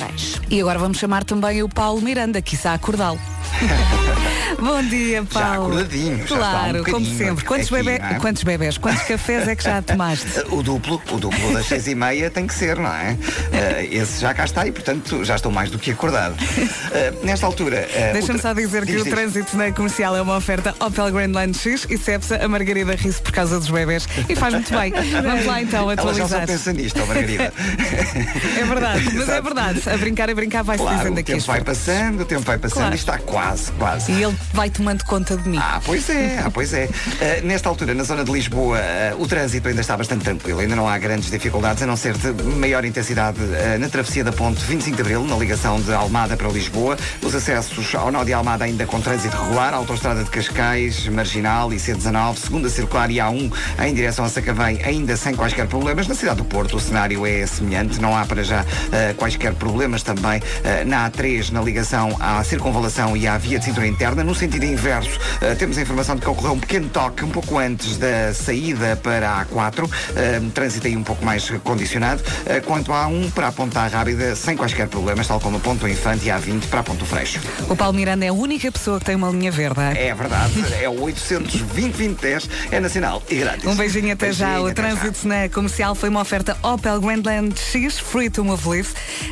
Guimarães. E agora vamos chamar também o Paulo Miranda, que está a acordá-lo. Bom dia, Já Paulo. acordadinho, já está um Claro, como sempre. Quantos, aqui, bebê- é? quantos bebés, quantos cafés é que já tomaste? O duplo, o duplo das seis e meia tem que ser, não é? Eh, esse já cá está e, portanto, já estou mais do que acordado. Eh, nesta altura. eh, Deixa-me o só dizer que Diz, o diz. trânsito na comercial é uma oferta Opel Grandland X e Cepsa, a Margarida ri-se por causa dos bebés e faz muito bem. Vamos lá então Ela já só atualizar. pensa nisto, Margarida. É verdade, mas é Exato. verdade. A brincar, a brincar, vai-se Claro, dizendo o aqui. tempo as vai passando, o tempo vai passando Claro. e está quase, quase. E ele vai tomando conta de mim. Ah, pois é, ah, pois é. Uh, nesta altura, na zona de Lisboa, uh, o trânsito ainda está bastante tranquilo. Ainda não há grandes dificuldades, a não ser de maior intensidade uh, na travessia da ponte 25 de Abril, na ligação de Almada para Lisboa. Os acessos ao nó de Almada ainda com trânsito regular, autoestrada de Cascais, Marginal e C19, segunda circular e A1 em direção a Sacavém, ainda sem quaisquer problemas. Na cidade do Porto, o cenário é semelhante, não há para já quaisquer problemas também na A3, na ligação à circunvalação e à via de cintura interna. No sentido inverso, uh, temos a informação de que ocorreu um pequeno toque um pouco antes da saída para a A4, uh, trânsito aí um pouco mais condicionado, uh, quanto a A1 para a Ponta Rábida, sem quaisquer problemas, tal como a Ponto Infante e a A20 para a Ponto Freixo. O Paulo Miranda é a única pessoa que tem uma linha verde. é? Verdade, é o 820 2010 é nacional e grátis. Um beijinho até já. Beijinho, O já. trânsito na comercial foi uma oferta Opel Grandland X Free to Move Live.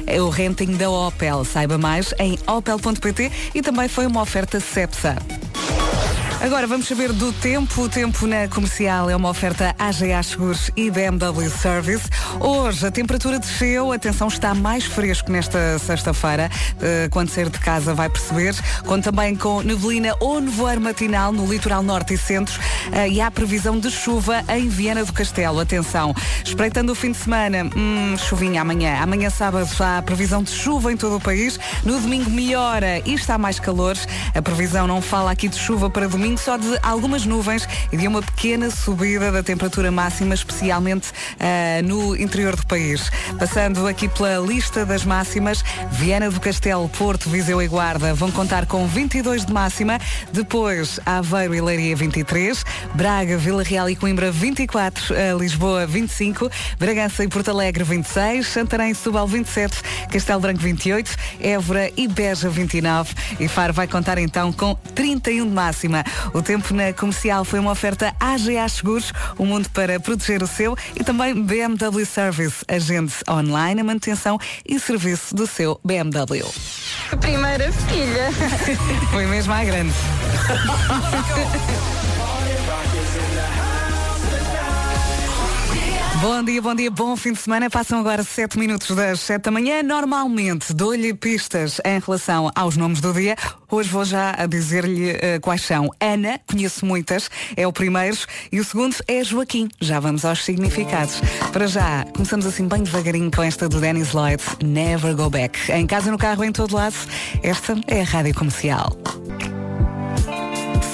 É o renting da Opel. Saiba mais em opel.pt e também foi uma oferta Cepsa. Agora vamos saber do tempo. O tempo na comercial é uma oferta AGA Seguros e BMW Service. Hoje a temperatura desceu, atenção, está mais fresco nesta sexta-feira. Eh, quando sair de casa vai perceber. Conto também com neblina ou nevoeiro matinal no litoral norte e centro. Eh, e há previsão de chuva em Viana do Castelo. Atenção, espreitando o fim de semana, hum, chuvinha amanhã. Amanhã sábado há previsão de chuva em todo o país. No domingo melhora e está mais calor. A previsão não fala aqui de chuva para domingo, só de algumas nuvens e de uma pequena subida da temperatura máxima, especialmente ah, no interior do país. Passando aqui pela lista das máximas, Viana do Castelo, Porto, Viseu e Guarda vão contar com 22 de máxima, depois Aveiro e Leiria 23, Braga, Vila Real e Coimbra 24, eh, Lisboa 25, Bragança e Porto Alegre 26, Santarém e Setúbal 27, Castelo Branco 28, Évora e Beja 29 e Faro vai contar então com 31 de máxima. O tempo na comercial foi uma oferta AGA Seguros, o mundo para proteger o seu e também BMW Service, agente online, a manutenção e serviço do seu BMW. Primeira filha. Foi mesmo à grande. Bom dia, bom dia, bom fim de semana. Passam agora 7 minutos das 7 da manhã. Normalmente dou-lhe pistas em relação aos nomes do dia. Hoje vou já a dizer-lhe eh, quais são. Ana, conheço muitas, é o primeiro. E o segundo é Joaquim. Já vamos aos significados. Para já, começamos assim bem devagarinho com esta do Dennis Lloyd, Never Go Back. Em casa, no carro, em todo lado. Esta é a Rádio Comercial.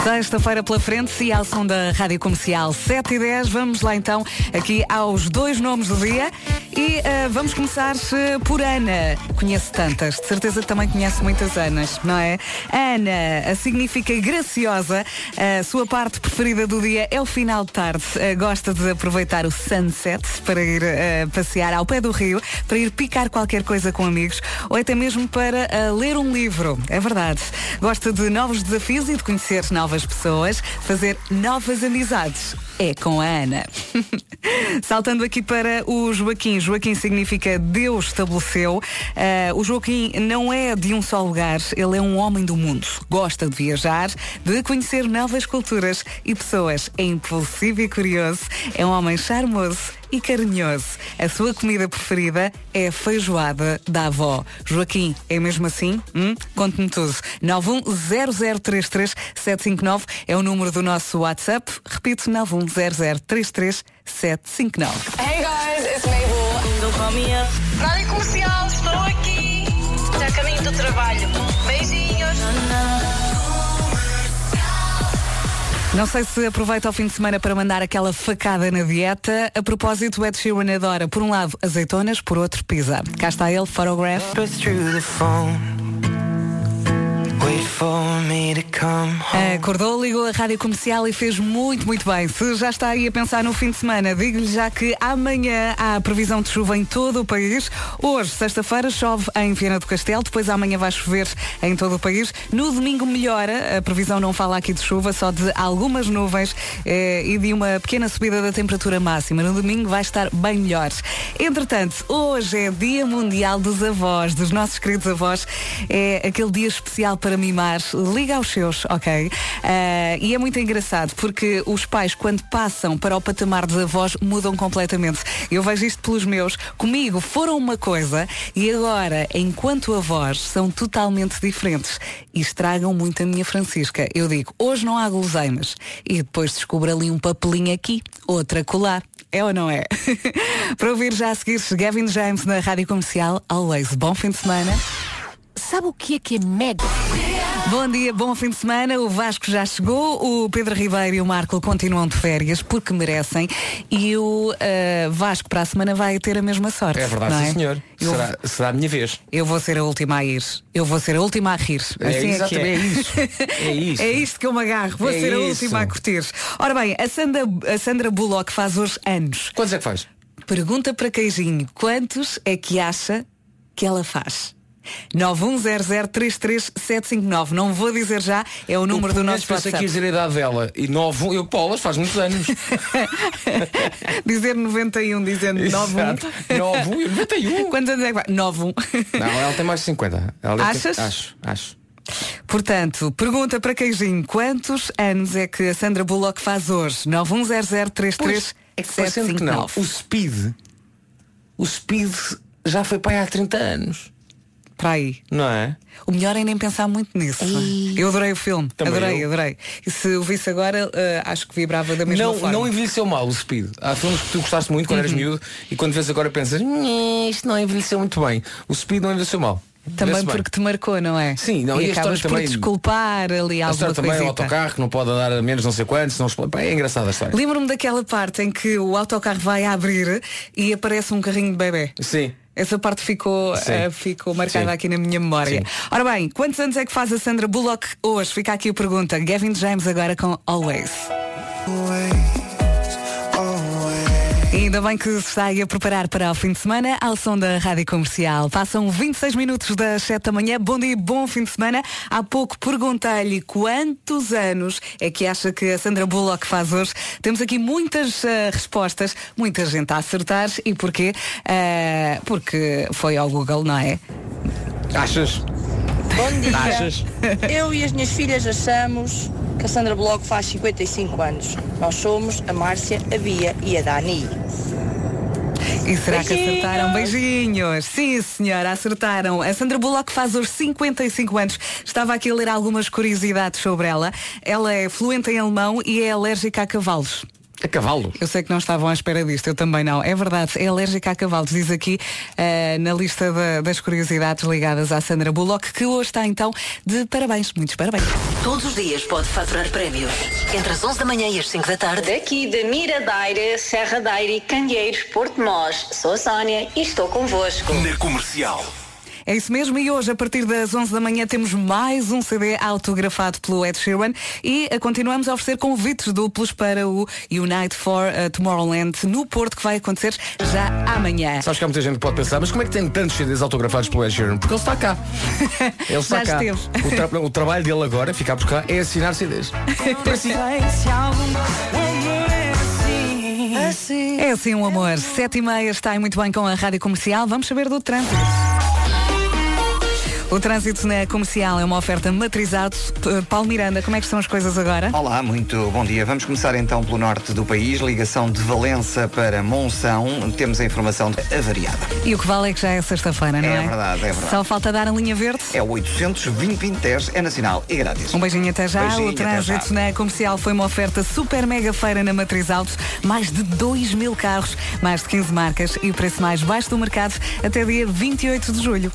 Sexta-feira pela frente e ao som da Rádio Comercial 7 e 10. Vamos lá então aqui aos dois nomes do dia e eh, vamos começar eh, por Ana. Conheço tantas, de certeza também conhece muitas Anas, não é? Ana significa graciosa. A sua parte preferida do dia é o final de tarde. Eh, gosta de aproveitar o sunset para ir eh, passear ao pé do rio, para ir picar qualquer coisa com amigos ou até mesmo para ler um livro. É verdade. Gosta de novos desafios e de conhecer novas pessoas, fazer novas amizades. É com a Ana. Saltando aqui para o Joaquim. Joaquim significa Deus estabeleceu. Ah, o Joaquim não é de um só lugar, ele é um homem do mundo. Gosta de viajar, de conhecer novas culturas e pessoas. É impulsivo e curioso. É um homem charmoso e carinhoso. A sua comida preferida é a feijoada da avó. Joaquim, é mesmo assim? Hum? Conte-me tudo. 910033759 é o número do nosso WhatsApp. Repito, 910033759. Hey guys, it's Mabel. Don't call me up. Rádio Comercial, estou aqui. Já a caminho do trabalho. Beijinhos. Não sei se aproveita o fim de semana para mandar aquela facada na dieta. A propósito, o Ed Sheeran adora, por um lado, azeitonas, por outro, pizza. Cá está ele, Photograph. Acordou, ligou a rádio comercial e fez muito, muito bem. Se já está aí a pensar no fim de semana, digo-lhe já que amanhã há previsão de chuva em todo o país. Hoje, sexta-feira, chove em Viana do Castelo, depois amanhã vai chover em todo o país. No domingo melhora, a previsão não fala aqui de chuva, só de algumas nuvens eh, e de uma pequena subida da temperatura máxima. No domingo vai estar bem melhor. Entretanto, hoje é Dia Mundial dos Avós, dos nossos queridos avós. É aquele dia especial para mimar. Liga aos seus, ok? Uh, e é muito engraçado porque os pais, quando passam para o patamar dos avós, mudam completamente. Eu vejo isto pelos meus. Comigo foram uma coisa e agora, enquanto avós, são totalmente diferentes e estragam muito a minha Francisca. Eu digo, hoje não há guloseimas. E depois descubro ali um papelinho aqui, outra colar. É ou não é? Para ouvir já a seguir Gavin James na Rádio Comercial. Always. Bom fim de semana. Sabe o que é que é mega? Bom dia, bom fim de semana. O Vasco já chegou, o Pedro Ribeiro e o Marco continuam de férias porque merecem e o uh, Vasco para a semana vai ter a mesma sorte. É verdade, é? sim senhor. Eu, será, será a minha vez. Eu vou ser a última a ir. Eu vou ser a última a rir. É, assim é, é. é isso. É isso. é isto que eu me agarro. Vou É ser a isso. última a curtir. Ora bem, a Sandra, a Sandra Bullock faz hoje anos. Quantos é que faz? Pergunta para Queijinho, quantos é que acha que ela faz? 910033759. Não vou dizer já, é o número Eu, do nosso WhatsApp. ia dizer a idade dela. E nove, eu, Paulas, faz muitos anos. dizer 91, dizendo 91. Exato. Nove, eu 91. Quantos anos é que vai? 91. Não, ela tem mais de 50. Ela Achas? Acho, acho. Portanto, pergunta para Queijinho, quantos anos é que a Sandra Bullock faz hoje? 910033 é que parecendo que não. O Speed, o Speed já foi para aí há 30 anos. Para aí. Não é? O melhor é nem pensar muito nisso. Eu adorei o filme. Também adorei, eu. adorei. E se o visse agora, eh, acho que vibrava da mesma Não, forma. não envelheceu mal o Speed. Há filmes que tu gostaste muito quando eras Uhum. miúdo e quando vês agora pensas, "Nhê, isto não envelheceu muito bem. O Speed não envelheceu mal. Também porque te marcou, não é? Sim, não, e, e a acabas por também- desculpar ali A alguma história também é o autocarro que não pode andar a menos não sei quantos, não É engraçada a história. Lembro-me daquela parte em que o autocarro vai abrir e aparece um carrinho de bebê. Sim. Essa parte ficou, eh, ficou marcada Sim. aqui na minha memória. Sim. Ora bem, quantos anos é que faz a Sandra Bullock hoje? Fica aqui a pergunta. Gavin James agora com Always. Ainda bem que se está aí a preparar para o fim de semana ao som da Rádio Comercial. Passam 26 minutos das 7 da manhã. Bom dia, bom fim de semana. Há pouco perguntei-lhe quantos anos é que acha que a Sandra Bullock faz hoje. Temos aqui muitas eh, respostas, muita gente a acertar. E porquê? Eh, porque foi ao Google, não é? Achas? Bom dia. Achas? Eu e as minhas filhas achamos que a Sandra Bloco faz 55 anos. Nós somos a Márcia, a Bia e a Dani. E será que Beijinhos. acertaram? Beijinhos! Sim, senhora, acertaram. A Sandra Bullock faz hoje 55 anos. Estava aqui a ler algumas curiosidades sobre ela. Ela é fluente em alemão e é alérgica a cavalos. A cavalo. Eu sei que não estavam à espera disto, eu também não. É verdade, é alérgica a cavalos, diz aqui eh, na lista da- das curiosidades ligadas à Sandra Bullock, que hoje está então de parabéns, muitos parabéns. Todos os dias pode faturar prémios. Entre as 11 da manhã e as 5 da tarde. Daqui de Miradeira, Serra da Aire, Candeeiros, Porto Mós. Sou a Sónia e estou convosco. Na comercial. É isso mesmo, e hoje, a partir das 11 da manhã, temos mais um CD autografado pelo Ed Sheeran e eh, continuamos a oferecer convites duplos para o Unite for eh, Tomorrowland no Porto, que vai acontecer já amanhã. Sabes que há muita gente que pode pensar, mas como é que tem tantos CDs autografados pelo Ed Sheeran? Porque ele está cá. Ele está cá. O, tra- o trabalho dele agora, ficar por cá, é assinar CDs. É assim um amor. Sete e meia está aí muito bem com a rádio comercial. Vamos saber do trânsito. O trânsito na comercial é uma oferta matrizado. P- Paulo Miranda, como é que estão as coisas agora? Olá, muito bom dia. Vamos começar então pelo norte do país, ligação de Valença para Monção. Temos a informação avariada. E o que vale é que já é sexta-feira, não é? É verdade, é verdade. Só falta dar a linha verde. É o 820 é nacional e grátis. Um beijinho até já. Beijinho, o trânsito já. na comercial foi uma oferta super mega feira na Matriz Autos. Mais de 2 mil carros, mais de 15 marcas e o preço mais baixo do mercado até dia 28 de julho.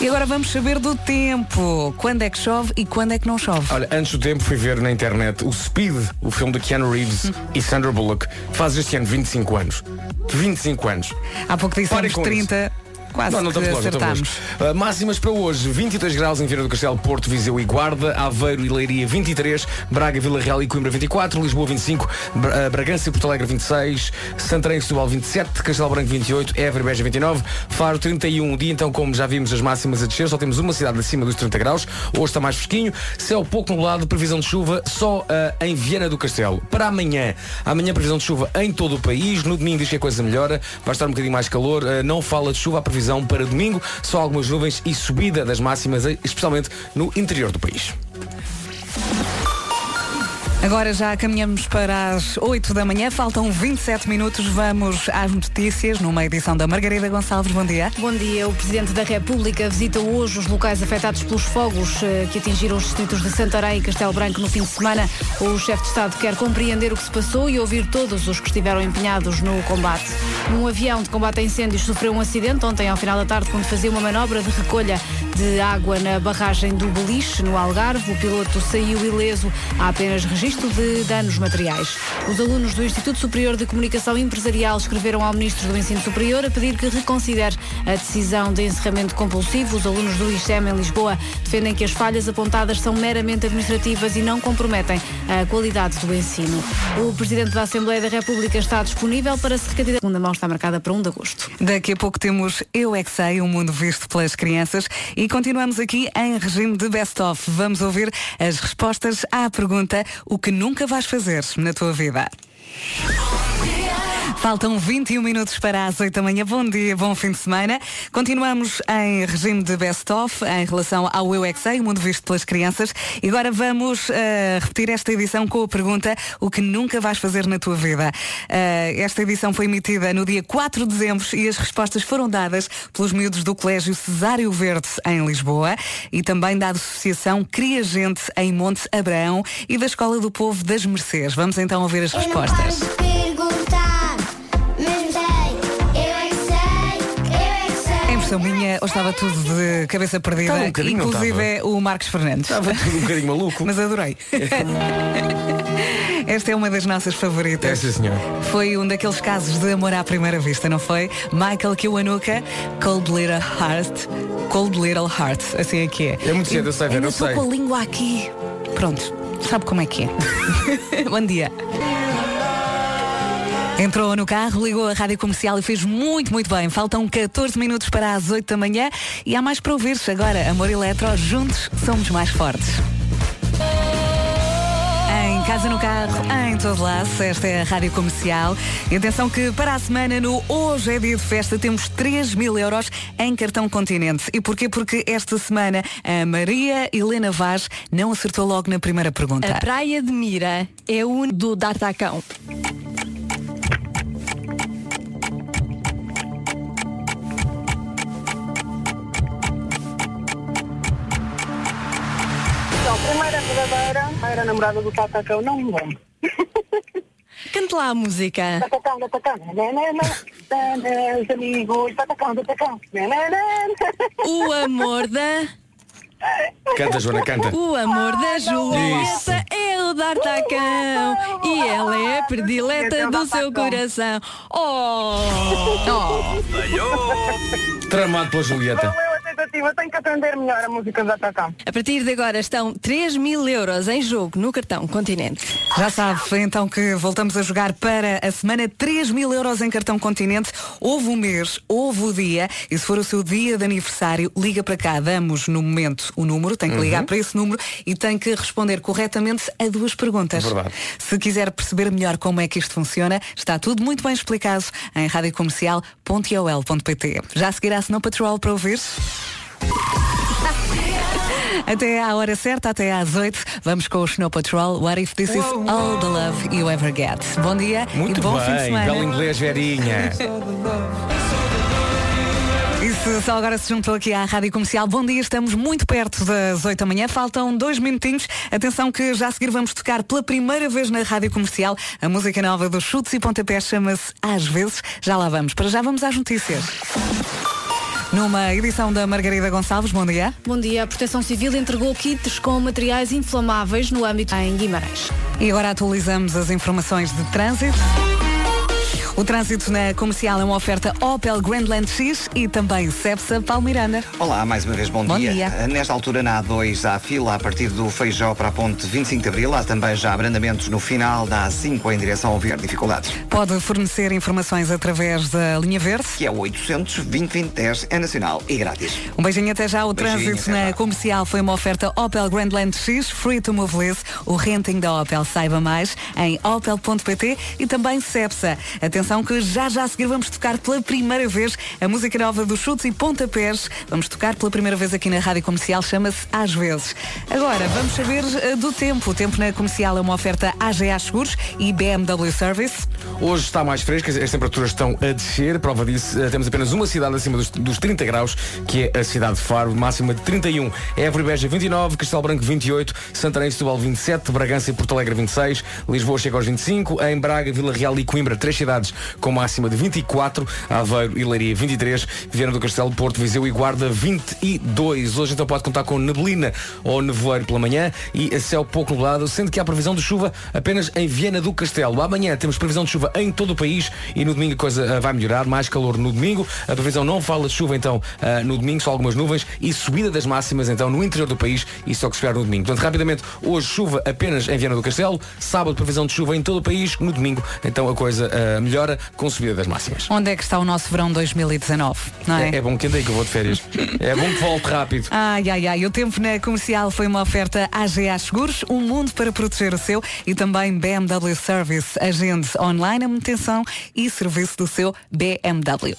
E agora vamos saber do tempo. Quando é que chove e quando é que não chove? Olha, antes do tempo fui ver na internet o Speed, o filme de Keanu Reeves e Sandra Bullock, faz este ano 25 anos. 25 anos. Há pouco dissemos com 30. Quase não, não estamos longe, acertámos. longe. Uh, máximas para hoje, 22 graus em Vieira do Castelo, Porto, Viseu e Guarda, Aveiro e Leiria 23, Braga, Vila Real e Coimbra 24, Lisboa 25, Bra- uh, Bragança e Porto Alegre 26, Santarém e Setúbal 27, Castelo Branco 28, Évora e Beja 29, Faro 31. O dia então, como já vimos as máximas a descer, só temos uma cidade acima dos 30 graus, hoje está mais fresquinho, céu pouco nublado, previsão de chuva só uh, em Viana do Castelo. Para amanhã, amanhã previsão de chuva em todo o país, no domingo diz que a coisa melhora, vai estar um bocadinho mais calor, uh, não fala de chuva, a previsão para domingo, só algumas nuvens e subida das máximas, eh, especialmente no interior do país. Agora já caminhamos para as 8 da manhã, faltam 27 minutos, vamos às notícias numa edição da Margarida Gonçalves. Bom dia. Bom dia. O Presidente da República visita hoje os locais afetados pelos fogos eh, que atingiram os distritos de Santarém e Castelo Branco no fim de semana. O chefe de Estado quer compreender o que se passou e ouvir todos os que estiveram empenhados no combate. Um avião de combate a incêndios sofreu um acidente ontem ao final da tarde quando fazia uma manobra de recolha de água na barragem do Beliche, no Algarve. O piloto saiu ileso. Há apenas registro de danos materiais. Os alunos do Instituto Superior de Comunicação Empresarial escreveram ao Ministro do Ensino Superior a pedir que reconsidere a decisão de encerramento compulsivo. Os alunos do ICEM em Lisboa defendem que as falhas apontadas são meramente administrativas e não comprometem a qualidade do ensino. O Presidente da Assembleia da República está disponível para se recandidatar. A segunda mão está marcada para 1 de agosto. Daqui a pouco temos Eu É Que Sei, um mundo visto pelas crianças e continuamos aqui em regime de best-of. Vamos ouvir as respostas à pergunta o que nunca vais fazer na tua vida. Faltam 21 minutos para as 8 da manhã. Bom dia, bom fim de semana. Continuamos em regime de best-of em relação ao Eu é Sei, o mundo visto pelas crianças. E agora vamos eh, repetir esta edição com a pergunta o que nunca vais fazer na tua vida. Eh, esta edição foi emitida no dia 4 de dezembro e as respostas foram dadas pelos miúdos do Colégio Cesário Verde em Lisboa e também da Associação Cria Gente em Monte Abraão e da Escola do Povo das Mercês. Vamos então ouvir as respostas. perguntar, impressão minha, ou estava tudo de cabeça perdida, Estava um bocadinho, inclusive é o Marcos Fernandes. Estava tudo um bocadinho maluco. Mas adorei. Esta é uma das nossas favoritas. sim, senhor. Foi um daqueles casos de amor à primeira vista, não foi? Michael Kiwanuka, Cold Little Heart. Cold Little Heart, assim é que é. É muito cedo, eu sei, Ainda eu estou sei. com a língua aqui. Pronto, sabe como é que é. Bom dia. Entrou no carro, ligou a rádio comercial e fez muito, muito bem. Faltam 14 minutos para as 8 da manhã e há mais para ouvir-se agora. Amor Eletro, juntos somos mais fortes. Em casa, no carro, em todo lado, esta é a Rádio Comercial. E atenção que para a semana, no Hoje é Dia de Festa, temos 3 mil euros em cartão continente. E porquê? Porque esta semana a Maria Helena Vaz não acertou logo na primeira pergunta. A Praia de Mira é o do D'Artacão. Verdadeira, era a namorada do Tatacão, não me lembro. Cante lá a música. Tatacão, Tatacão, nanana, os amigos, Tatacão, Tatacão, nanana. O amor da. Canta, Joana, canta. O amor da. Julieta é o D'Artacão e ela é a predileta do seu coração. Oh! Tramado pela Julieta. Valeu a tentativa, tenho que aprender melhor a música do Tatacão. A partir de agora estão 3 mil euros em jogo no cartão Continente. Já sabe, então que voltamos a jogar para a semana 3 mil euros em cartão continente. Houve o mês, houve o dia, e se for o seu dia de aniversário, liga para cá, damos no momento o número, tem que Uhum. ligar para esse número e tem que responder corretamente a duas perguntas. Verdade. Se quiser perceber melhor como é que isto funciona, está tudo muito bem explicado em radiocomercial.ol.pt. Já a seguir a Snow Patrol para ouvir? Até à hora certa, até às 8, vamos com o Snow Patrol. What if this is all the love you ever get? Bom dia Muito e bom fim de bem, semana. belo inglês, Verinha. Se só agora se juntou aqui à Rádio Comercial, bom dia, estamos muito perto das 8 da manhã, faltam dois minutinhos. Atenção que já a seguir vamos tocar pela primeira vez na Rádio Comercial a música nova dos chutes e pontapés chama-se Às vezes. Já lá vamos. Para já vamos às notícias. Numa edição da Margarida Gonçalves, bom dia. Bom dia. A Proteção Civil entregou kits com materiais inflamáveis no âmbito em Guimarães. E agora atualizamos as informações de trânsito. O trânsito na comercial é uma oferta Opel Grandland X e também Cepsa Palmiranda. Olá, mais uma vez bom, Bom dia. dia. Nesta altura na A2 há fila a partir do Feijó para a ponte 25 de Abril. Há também já abrandamentos no final da A5 em direção ao Verde. Dificuldades. Pode fornecer informações através da linha verde. Que é o 800 2010 é nacional e grátis. Um beijinho até já. O Beijinho, trânsito na já. comercial foi uma oferta Opel Grandland X, Free to Move Less, o renting da Opel. Saiba mais em opel.pt e também Cepsa. Atenção que já já a seguir vamos tocar pela primeira vez a música nova dos chutes e pontapés. Vamos tocar pela primeira vez aqui na Rádio Comercial, chama-se Às vezes. Agora, vamos saber eh, do tempo. O tempo na comercial é uma oferta AGA Seguros e BMW Service. Hoje está mais fresco, as temperaturas estão a descer. Prova disso, eh, temos apenas uma cidade acima dos, dos 30 graus, que é a cidade de Faro, máxima de 31. Évora e Beja 29, Castelo Branco 28, Santarém e Setúbal 27, Bragança e Porto Alegre 26, Lisboa chega aos 25, em Braga, Vila Real e Coimbra, três cidades com máxima de 24, Aveiro e Leiria 23, Viana do Castelo, Porto, Viseu e Guarda 22. Hoje então pode contar com neblina ou nevoeiro pela manhã e céu pouco nublado, sendo que há previsão de chuva apenas em Viana do Castelo. Amanhã temos previsão de chuva em todo o país e no domingo a coisa ah, vai melhorar, mais calor no domingo. A previsão não fala de chuva então ah, no domingo, só algumas nuvens e subida das máximas então no interior do país e só que se no domingo. Portanto, rapidamente, hoje chuva apenas em Viana do Castelo, sábado previsão de chuva em todo o país, no domingo então a coisa ah, com subida das máximas. Onde é que está o nosso verão 2019? Não é? É, é bom que andei que eu vou de férias. é bom que volte rápido. Ai, ai, ai. O tempo na comercial foi uma oferta AGA Seguros, um mundo para proteger o seu e também BMW Service, agende online a manutenção e serviço do seu BMW.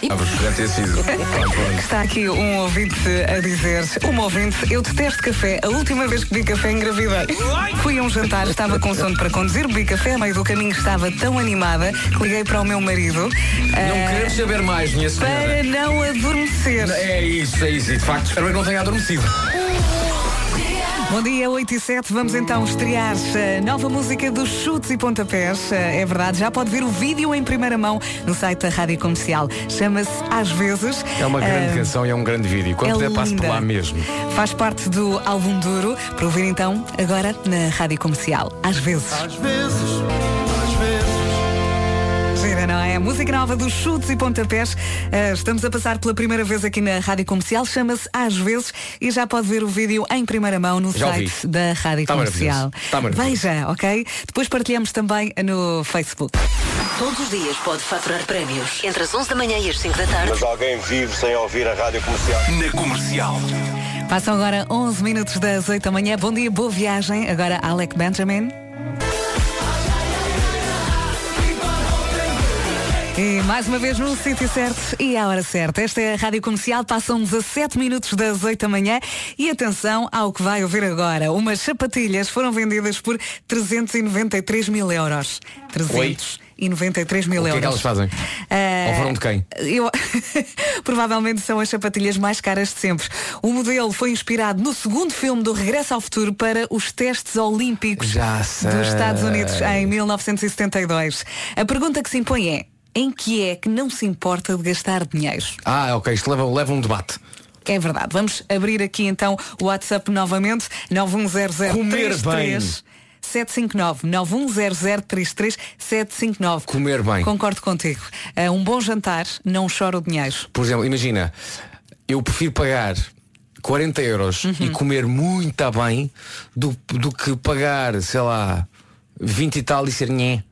Deve ter sido. Está aqui um ouvinte a dizer, uma ouvinte, eu detesto café. A última vez que bebi café engravidei. Fui a um jantar, estava com sono para conduzir, bebi café, a meio do caminho estava tão animada que liguei para o meu marido Não queremos saber mais, minha senhora. para não adormecer. É isso, é isso. E de facto, espero que não tenha adormecido. Bom dia, 8 e 7. Vamos então estrear a nova música dos chutes e pontapés. Eh, É verdade, já pode ver o vídeo em primeira mão no site da Rádio Comercial. Chama-se Às vezes. É uma grande Eh, canção e é um grande vídeo. Quando é puder, passo por lá mesmo. Faz parte do álbum duro. Para ouvir então, agora na Rádio Comercial. Às vezes, às vezes. Não é? Música nova dos chutes e pontapés. Eh, estamos a passar pela primeira vez aqui na Rádio Comercial. Chama-se Às vezes e já pode ver o vídeo em primeira mão no Já ouvi. site da Rádio Está Comercial. Está maravilhoso. Veja, ok? Depois partilhamos também no Facebook. Todos os dias pode faturar prémios. Entre as 11 da manhã e as 5 da tarde. Mas alguém vive sem ouvir a rádio comercial. Na comercial. Passam agora 11 minutos das 8 da manhã. Bom dia, boa viagem. Agora Alec Benjamin. E mais uma vez no sítio certo e à hora certa. Esta é a Rádio Comercial, passam 17 minutos das 8 da manhã e atenção ao que vai ouvir agora. Umas sapatilhas foram vendidas por 393 mil euros. 393 mil O que é euros. que elas fazem? Ah, Ou foram de quem? eu... Provavelmente são as sapatilhas mais caras de sempre. O modelo foi inspirado no segundo filme do Regresso ao Futuro para os testes olímpicos dos Estados Unidos em 1972. A pergunta que se impõe é em que é que não se importa de gastar dinheiro? Ah, ok. Isto leva, leva um debate. É verdade. Vamos abrir aqui então o WhatsApp novamente. 9100 Comer bem. 759 910033 759 Comer bem. Concordo contigo. Uh, um bom jantar não chora o dinheiro. Por exemplo, imagina, eu prefiro pagar 40 euros Uhum. e comer muito bem do, do que pagar, sei lá, 20 e tal e ser nhé.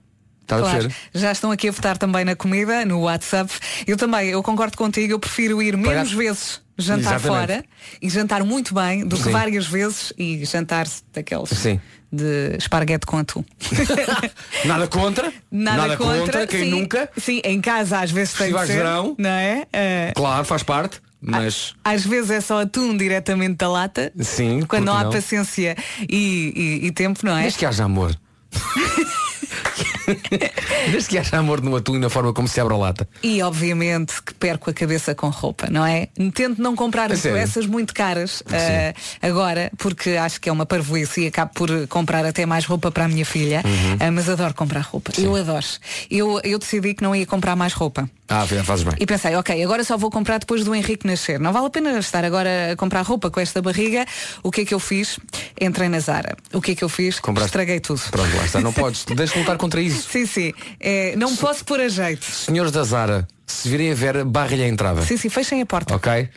Estás a Claro, perceber? já estão aqui a votar também na comida, no WhatsApp. Eu também, eu concordo contigo, eu prefiro ir Pagar- menos vezes jantar Exatamente. fora e jantar muito bem do que Sim. várias vezes e jantar daqueles Sim. de esparguete com atum. Nada contra. Nada, contra, quem sim, sim. Sim, em casa às vezes tem de ser, verão. não é? Eh, Claro, faz parte. Mas às vezes é só atum diretamente da lata. sim, Quando não há paciência e, e- e tempo, não é? Desde que haja amor. Desde que haja amor no atum e na forma como se abre a lata. E obviamente que perco a cabeça com roupa, não é? Tento não comprar A sério? peças muito caras eh, agora, porque acho que é uma parvoíce e acabo por comprar até mais roupa para a minha filha, Uhum. Eh, mas adoro comprar roupa. Eu adoro. Eu, eu decidi que não ia comprar mais roupa. Ah, fazes bem. E pensei, ok, agora só vou comprar depois do Henrique nascer. Não vale a pena estar agora a comprar roupa com esta barriga. O que é que eu fiz? Entrei na Zara. O que é que eu fiz? Compraste- Estraguei tudo. Pronto, lá está. Não podes. Deixa lutar contra isso. Sim, sim. É, não posso pôr a jeito. Senhores da Zara, se virem a ver, barra-lhe a entrada. Sim, sim, fechem a porta. Ok?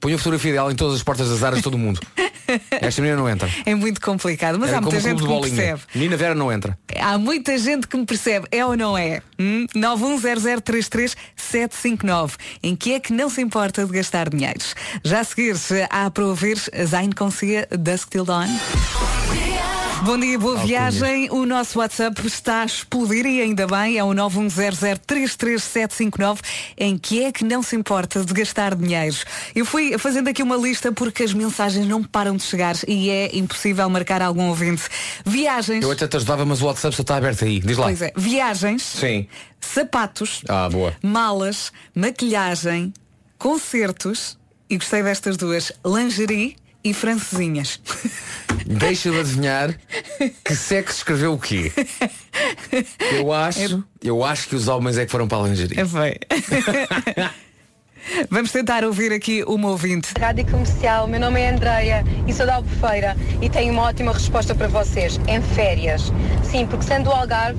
Ponha a fotografia dela em todas as portas das Zaras de todo o mundo. Esta menina não entra. É muito complicado, mas Era há muita gente que me percebe. Menina Vera não entra. Há muita gente que me percebe, é ou não é? Hum? 910033759. Em que é que não se importa de gastar dinheiros? Já a seguir, se há para ouvir Zayn Consia Dusk Till Dawn. Bom dia, boa viagem. O nosso WhatsApp está a explodir e ainda bem, é o 910033759. Em que é que não se importa de gastar dinheiro? Eu fui fazendo aqui uma lista porque as mensagens não param de chegar e é impossível marcar algum ouvinte. Viagens. Eu até te ajudava, mas o WhatsApp só está aberto aí. Diz lá. Pois é, viagens, Sim. sapatos, Ah, boa. malas, maquilhagem, concertos e gostei destas duas, lingerie e francesinhas. Deixa de adivinhar que sexo escreveu o quê? Eu acho, eu acho que os homens é que foram para a lingerie. É bem. Vamos tentar ouvir aqui uma ouvinte. Rádio Comercial, meu nome é Andreia e sou da Albufeira e tenho uma ótima resposta para vocês. Em férias. Sim, porque sendo do Algarve,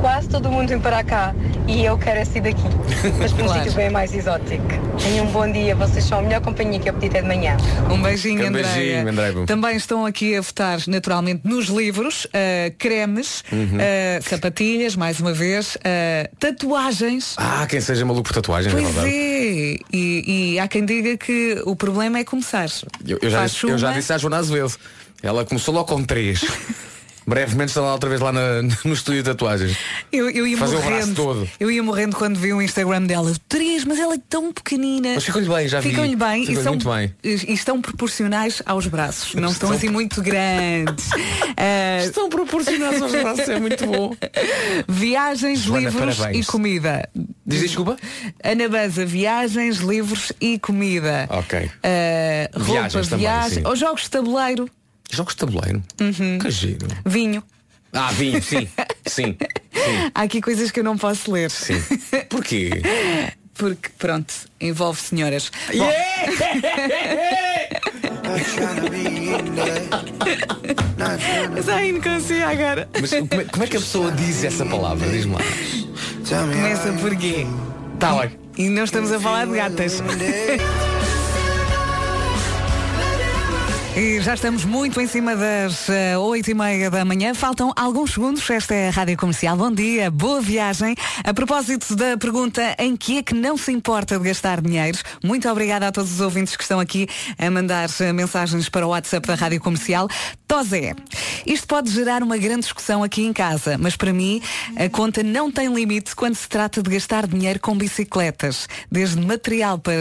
quase todo mundo vem para cá e eu quero é sair daqui. Mas para um Claro. sítio bem mais exótico. Tenham um bom dia, vocês são a melhor companhia que eu pedi até de manhã. Um beijinho, Um beijinho, Andréia. Também estão aqui a votar naturalmente nos livros, ah, cremes, Uhum. ah, sapatilhas, mais uma vez, ah, tatuagens. Ah, quem seja maluco por tatuagens, é Pois verdade. é, e, e há quem diga que o problema é começar. Eu, eu já, disse, eu já disse à Joana Azevedo. Ela começou logo com três. Brevemente está lá outra vez lá na- no estúdio de tatuagens. Eu, eu ia Fazer o braço morrendo. todo. Eu ia morrendo quando vi o Instagram dela. Três, mas ela é tão pequenina. Mas ficam-lhe bem, já vi. Ficam-lhe bem, e, Ficam-lhe são, bem. e estão proporcionais aos braços. Não estão Estão- assim muito grandes. Ah, Estão proporcionados aos braços, é muito bom. Viagens, Joana, livros parabéns. e comida. Diz desculpa? Ana Baza, viagens, livros e comida. Ok. Roupa, Viagens também, sim. ou jogos de tabuleiro, Jogos de tabuleiro. Uhum. Que giro. vinho. Ah, vinho, sim. Sim. Há aqui coisas que eu não posso ler. Sim. Porquê? Porque, pronto, envolve senhoras. Bom, Zayn consigo agora. Mas como é, como é que a pessoa diz essa palavra? Diz-me lá. Começa por quê? Tá bem. E não estamos a falar de gatas. E já estamos muito em cima das eh, oito e meia da manhã. Faltam alguns segundos. Esta é a Rádio Comercial. Bom dia, boa viagem. A propósito da pergunta em que é que não se importa de gastar dinheiro, muito obrigada a todos os ouvintes que estão aqui a mandar eh, mensagens para o WhatsApp da Rádio Comercial. Tosé, isto pode gerar uma grande discussão aqui em casa, mas para mim a conta não tem limite quando se trata de gastar dinheiro com bicicletas, desde material para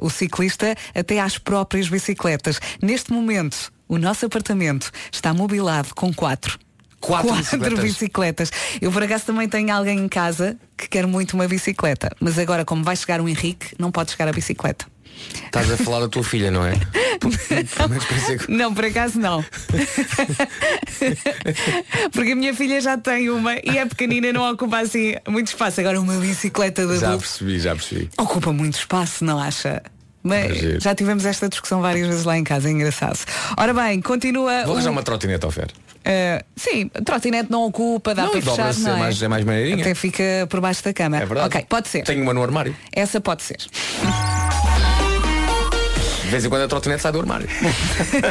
o ciclista até às próprias bicicletas. Neste momento, o nosso apartamento está mobilado com quatro. Quatro bicicletas? bicicletas. Eu por acaso também tenho alguém em casa que quer muito uma bicicleta, mas agora como vai chegar o Henrique, não pode chegar a bicicleta. Estás a falar da tua filha, não é? Não, por acaso não. Porque a minha filha já tem uma e é pequenina, não ocupa assim muito espaço. Agora uma bicicleta de Já percebi, já percebi. ocupa muito espaço, não acha? É Mas giro. já tivemos esta discussão várias vezes lá em casa, é engraçado. Ora bem, continua. Vou o- arranjar uma trotinete ao fer. Uh, sim, trotinete não ocupa, dá Não, para fechar, dobra-se, não é é? mais- é mais maneirinha. Até fica por baixo da cama. É verdade. Ok, pode ser. Tenho uma no armário. Essa pode ser. De vez em quando a trotinete sai do armário.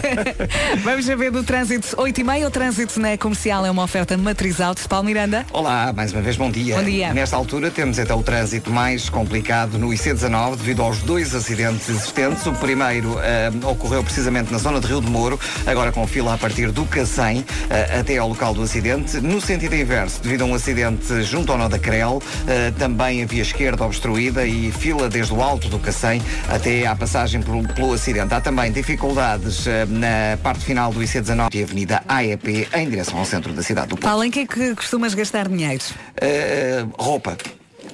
Vamos saber do trânsito 8 e meia. O trânsito na comercial é uma oferta matriz alto. Paulo Miranda. Olá, mais uma vez bom dia. Bom dia. Nesta altura temos então o trânsito mais complicado no IC19 devido aos dois acidentes existentes. O primeiro eh, ocorreu precisamente na zona de Rio de Moro, agora com fila a partir do Cacém eh, até ao local do acidente. No sentido inverso, devido a um acidente junto ao nó da Crel, eh, também a via esquerda obstruída e fila desde o alto do Cacém até à passagem pelo, pelo acidente. Há também dificuldades eh, na parte final do IC19 e Avenida AEP em direção ao centro da cidade do Porto. Em que é que costumas gastar dinheiro? Uh, roupa.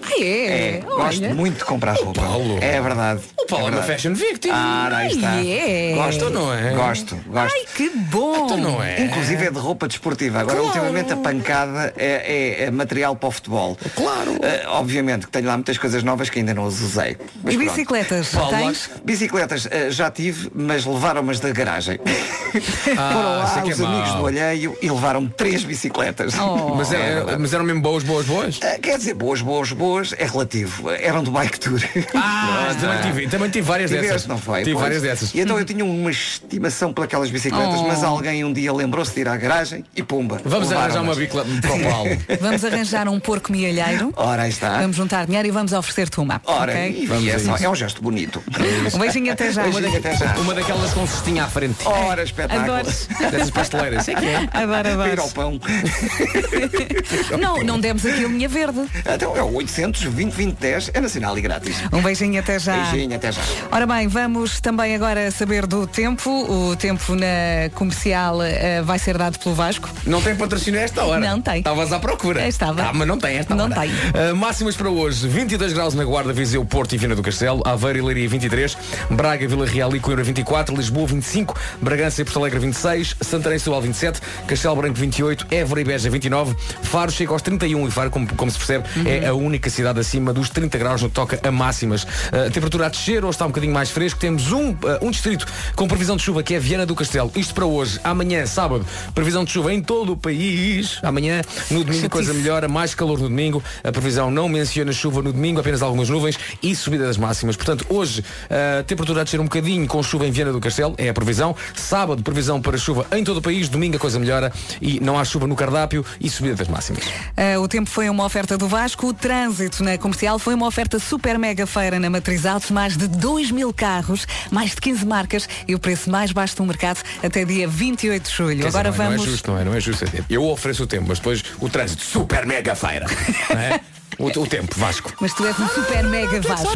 Ah, é? gosto Olha. muito de comprar roupa. Paulo. É verdade. O Paulo é uma verdade. fashion victim. Ah, aí está. Ai, é. Gosto, não é? Gosto, gosto. Ai, que bom! Então não é? Inclusive é de roupa desportiva. Agora, ultimamente, a pancada é, é- é material para o futebol. Claro. Eh, obviamente que tenho lá muitas coisas novas que ainda não as usei. Mas E pronto. bicicletas? Paulo, Tens? Bicicletas eh, já tive, mas levaram-mas da garagem. Foram lá é é os amigos mau. do alheio e levaram três bicicletas. Oh. Mas, É é- mas eram mesmo boas, boas, boas? Eh, Quer dizer, boas, boas, boas, é relativo. Eram do Bike Tour. Ah, também tive, também tive várias Tiveste, dessas. não foi? Tive Pois. várias dessas. E então eu tinha uma estimação por aquelas bicicletas, Oh. mas alguém um dia lembrou-se de ir à garagem e pumba. Vamos arranjar uma bicla para o Paulo. Vamos arranjar um porco mielheiro. Ora, aí está. Vamos juntar dinheiro e vamos oferecer-te uma. Ora, ok? e Vamos é, é um gesto bonito. Um beijinho até já. Beijinho até já. Uma daquelas com cestinha à frente. Ora, espetáculo. Adoro. Dessas pasteleiras. Sei que é. Adoro, ir ao pão. Não, não demos aqui a linha verde. Então é o 800 20 20 10, é nacional e grátis. Um beijinho até já. Beijinho, até já. Ora bem, vamos também agora saber do tempo. O tempo na comercial eh, vai ser dado pelo Vasco. Não tem patrocínio a esta hora. Não tem. Estavas à procura. Estava. Ah, mas não tem esta Não hora. tem. Ah, máximas para hoje. 22 graus na Guarda, Viseu, Porto e Viana do Castelo. Aveiro e Leiria 23. Braga, Vila Real e Coimbra 24. Lisboa 25. Bragança e Porto Alegre 26. Santarém e Setúbal 27. Castelo Branco 28. Évora e Beja 29. Faro chega aos 31 e Faro, como, como se percebe, é a única cidade acima dos 30 graus no que toca a máximas. Ah, a temperatura a descer, hoje está um bocadinho mais fresco. Temos um, ah, um distrito com previsão de chuva que é Viana do Castelo. Isto para hoje. Amanhã, sábado, previsão de chuva em todo o país. Amanhã, no domingo, coisa melhora. Mais calor no domingo. A previsão não menciona chuva no domingo, apenas algumas nuvens e subida das máximas. Portanto, hoje, a temperatura a descer um bocadinho com chuva em Viana do Castelo. É a previsão. Sábado, previsão para chuva em todo o país. Domingo, a coisa melhora e não há chuva no cardápio e subida das máximas. Eh, o tempo foi uma oferta do Vasco, o trânsito na comercial foi uma oferta super mega feira na Matriz Altos, mais de 2 mil carros, mais de 15 marcas e o preço mais baixo do mercado até dia 28 de julho. Quer dizer, Agora não, é- vamos. Não é justo, não é? Não é justo. Eu ofereço o tempo, mas depois o trânsito super mega feira. é? o, o tempo, Vasco. Mas tu és um super mega Vasco.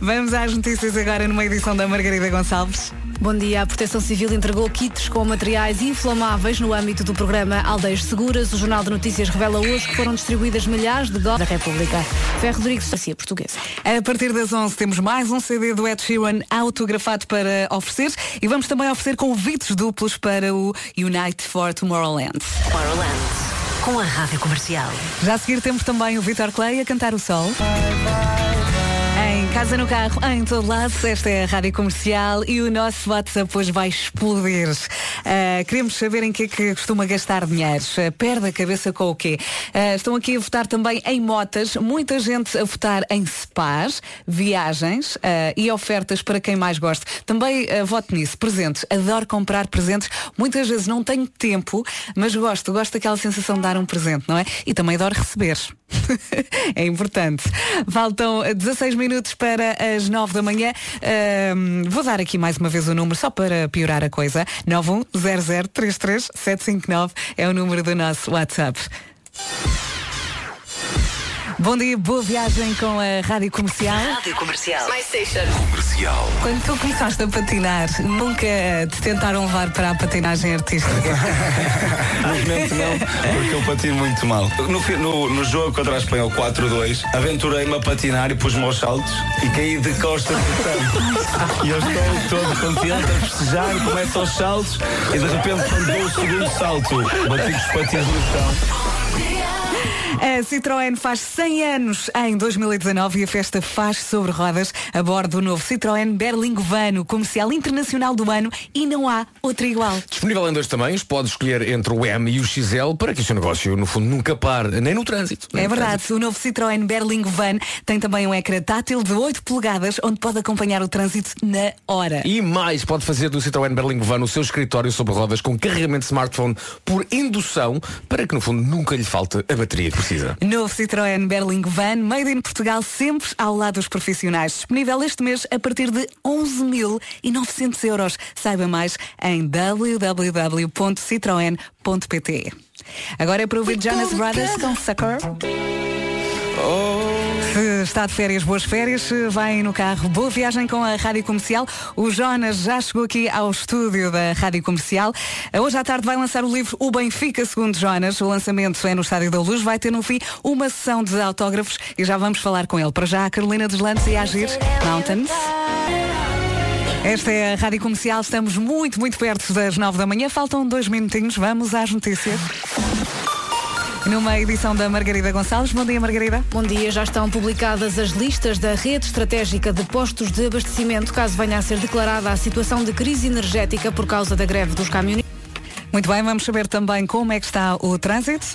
Vamos às notícias agora numa edição da Margarida Gonçalves. Bom dia. A Proteção Civil entregou kits com materiais inflamáveis no âmbito do programa Aldeias Seguras. O Jornal de Notícias revela hoje que foram distribuídas milhares de dólares da República. Ferro Rodrigues, Estacia Portuguesa. A partir das 11 temos mais um CD do Ed Sheeran autografado para oferecer e vamos também oferecer convites duplos para o Unite for Tomorrowland. Tomorrowland. Com a Rádio Comercial. Já a seguir temos também o Vitor Clay a cantar o sol. Em casa, no carro, em todo lado, esta é a Rádio Comercial e o nosso WhatsApp hoje vai explodir. Ah, queremos saber em que é que costuma gastar dinheiro. Ah, perde a cabeça com o quê? Ah, estão aqui a votar também em motas, muita gente a votar em spas, viagens e ofertas para quem mais gosta. Também ah, voto nisso, presentes. Adoro comprar presentes. Muitas vezes não tenho tempo, mas gosto, gosto daquela sensação de dar um presente, não é? E também adoro receber. é importante. Faltam 16 minutos para as 9 da manhã. Ahm, vou dar aqui mais uma vez o número, só para piorar a coisa. 910033759 é o número do nosso WhatsApp. Bom dia, boa viagem com a Rádio Comercial. Rádio Comercial. My station. Comercial. Quando tu começaste a patinar, nunca te tentaram levar para a patinagem artística? Felizmente não, porque eu patino muito mal. No, no, no jogo contra a Espanha, o 4-2, aventurei-me a patinar e pus-me aos saltos e caí de costas chão. E eu estou todo contente a festejar, começo aos saltos e de repente quando dou o segundo salto, bati os patins no chão. A Citroën faz 100 anos em 2019 e a festa faz sobre rodas a bordo do novo Citroën Berlingo Vano, comercial internacional do ano e não há outro igual. Disponível em dois tamanhos, pode escolher entre o M e o XL para que o seu negócio, no fundo, nunca pare, nem no trânsito. nem É no verdade, o novo Citroën Berlingo Van tem também um ecrã tátil de 8 polegadas onde pode acompanhar o trânsito na hora. E mais, pode fazer do Citroën Berlingo Van o seu escritório sobre rodas com carregamento de smartphone por indução para que, no fundo, nunca lhe falte a bateria precisa. Novo Citroën Berlingo Van, made in Portugal, sempre ao lado dos profissionais. Disponível este mês a partir de 11.900 euros. Saiba mais em www.citroen.pt. Agora é para ouvir Jonas Brothers com Sucker. Se está de férias, boas férias. Se Vai no carro, boa viagem com a Rádio Comercial. O Jonas já chegou aqui ao estúdio da Rádio Comercial. Hoje à tarde vai lançar o livro O Benfica, segundo Jonas. O lançamento é no Estádio da Luz. Vai ter no fim uma sessão de autógrafos e já vamos falar com ele. Para já, a Carolina dos Landes e a Agir Mountains. Esta é a Rádio Comercial, estamos muito, muito perto das nove da manhã. Faltam dois minutinhos, vamos às notícias. Numa edição da Margarida Gonçalves. Bom dia, Margarida. Bom dia, já estão publicadas as listas da rede estratégica de postos de abastecimento, caso venha a ser declarada a situação de crise energética por causa da greve dos caminhoneiros. Muito bem, vamos saber também como é que está o trânsito.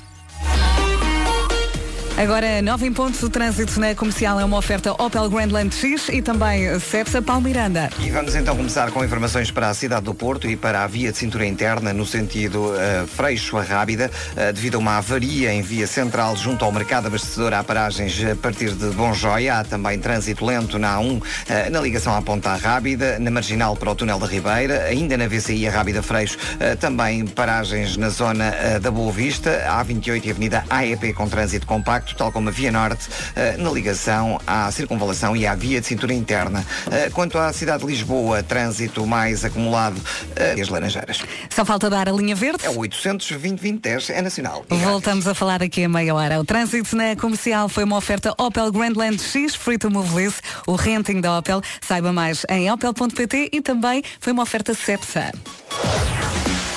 Agora, 9 em pontos, o trânsito na comercial é uma oferta Opel Grandland X e também Cepsa Palmiranda. E vamos então começar com informações para a cidade do Porto e para a via de cintura interna no sentido uh, Freixo a Rábida, uh, devido a uma avaria em via central junto ao mercado abastecedor há paragens a partir de Bom Joia. Há também trânsito lento na A1 uh, na ligação à Ponta Rábida, na marginal para o túnel da Ribeira, ainda na VCI a Rábida Freixo, também paragens na zona da Boa Vista, a A28 e Avenida AEP com trânsito compacto, tal como a Via Norte, na ligação à circunvalação e à via de cintura interna. Quanto à cidade de Lisboa, trânsito mais acumulado e as Laranjeiras. Só falta dar a linha verde. É o 820 é nacional. Voltamos a falar aqui a meia hora. O trânsito na comercial foi uma oferta Opel Grandland X, Free to Move Lease, o renting da Opel. Saiba mais em opel.pt e também foi uma oferta Cepsa.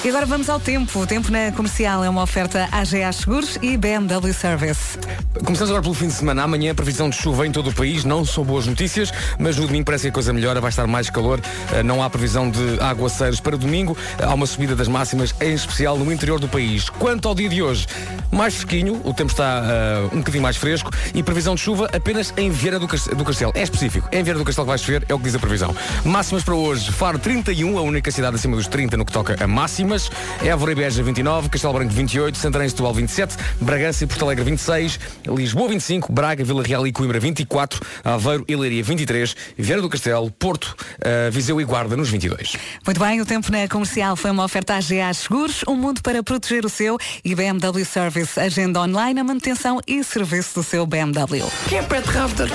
E agora vamos ao tempo. O tempo na comercial é uma oferta AGA Seguros e BMW Service. Começamos agora pelo fim de semana. Amanhã a previsão de chuva em todo o país. Não são boas notícias, mas no domingo parece que a coisa melhora. Vai estar mais calor. Uh, Não há previsão de aguaceiros para domingo. Uh, Há uma subida das máximas, em especial no interior do país. Quanto ao dia de hoje, mais fresquinho. O tempo está uh, um bocadinho mais fresco. E previsão de chuva apenas em Vieira do, Cas- do Castelo. É específico. É em Vieira do Castelo que vai chover. É o que diz a previsão. Máximas para hoje. Faro 31, a única cidade acima dos 30 no que toca a máximas. Évora e Beja 29, Castelo Branco 28, Santarém e Setúbal 27, Bragança e Porto Alegre 26, Lisboa 25, Braga, Vila Real e Coimbra 24, Aveiro e Leiria 23, Vieira do Castelo, Porto, eh, Viseu e Guarda nos 22. Muito bem, o tempo na comercial foi uma oferta AGA Seguros, um mundo para proteger o seu e BMW Service, agenda online, a manutenção e serviço do seu BMW. Quem é Pet Rafter?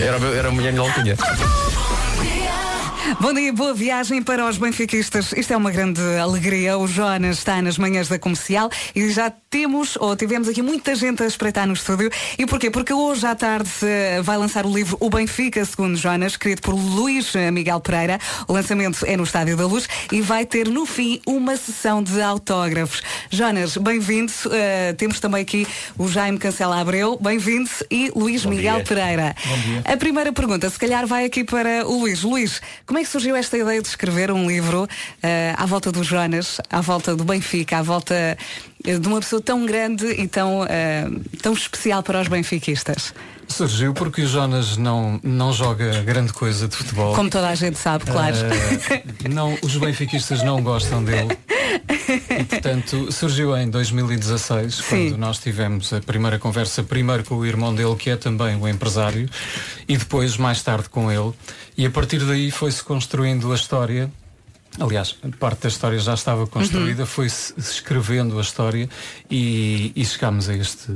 Era, era a mulher de alcunha. Bom dia, boa viagem para os benfiquistas. Isto é uma grande alegria. O Jonas está nas manhãs da comercial e já temos, ou tivemos aqui muita gente a espreitar no estúdio. E porquê? Porque hoje à tarde vai lançar o livro O Benfica, segundo Jonas, escrito por Luís Miguel Pereira. O lançamento é no Estádio da Luz e vai ter no fim uma sessão de autógrafos. Jonas, bem-vindo. Eh, temos também aqui o Jaime Cancela Abreu, bem-vindo, e Luís Bom Miguel dia. Pereira. Bom dia. A primeira pergunta, se calhar vai aqui para o Luís. Luís, como é que surgiu esta ideia de escrever um livro eh, à volta do Jonas, à volta do Benfica, à volta eh, de uma pessoa tão grande e tão, eh, tão especial para os benfiquistas? Surgiu porque o Jonas não, não joga grande coisa de futebol. Como toda a gente sabe, claro. Eh, não, os benfiquistas não gostam dele. E, portanto, surgiu em 2016, quando nós tivemos a primeira conversa, primeiro com o irmão dele, que é também o empresário, e depois, mais tarde, com ele. E a partir daí foi-se construindo a história. Aliás, parte da história já estava construída, foi-se escrevendo a história e, e chegámos a este,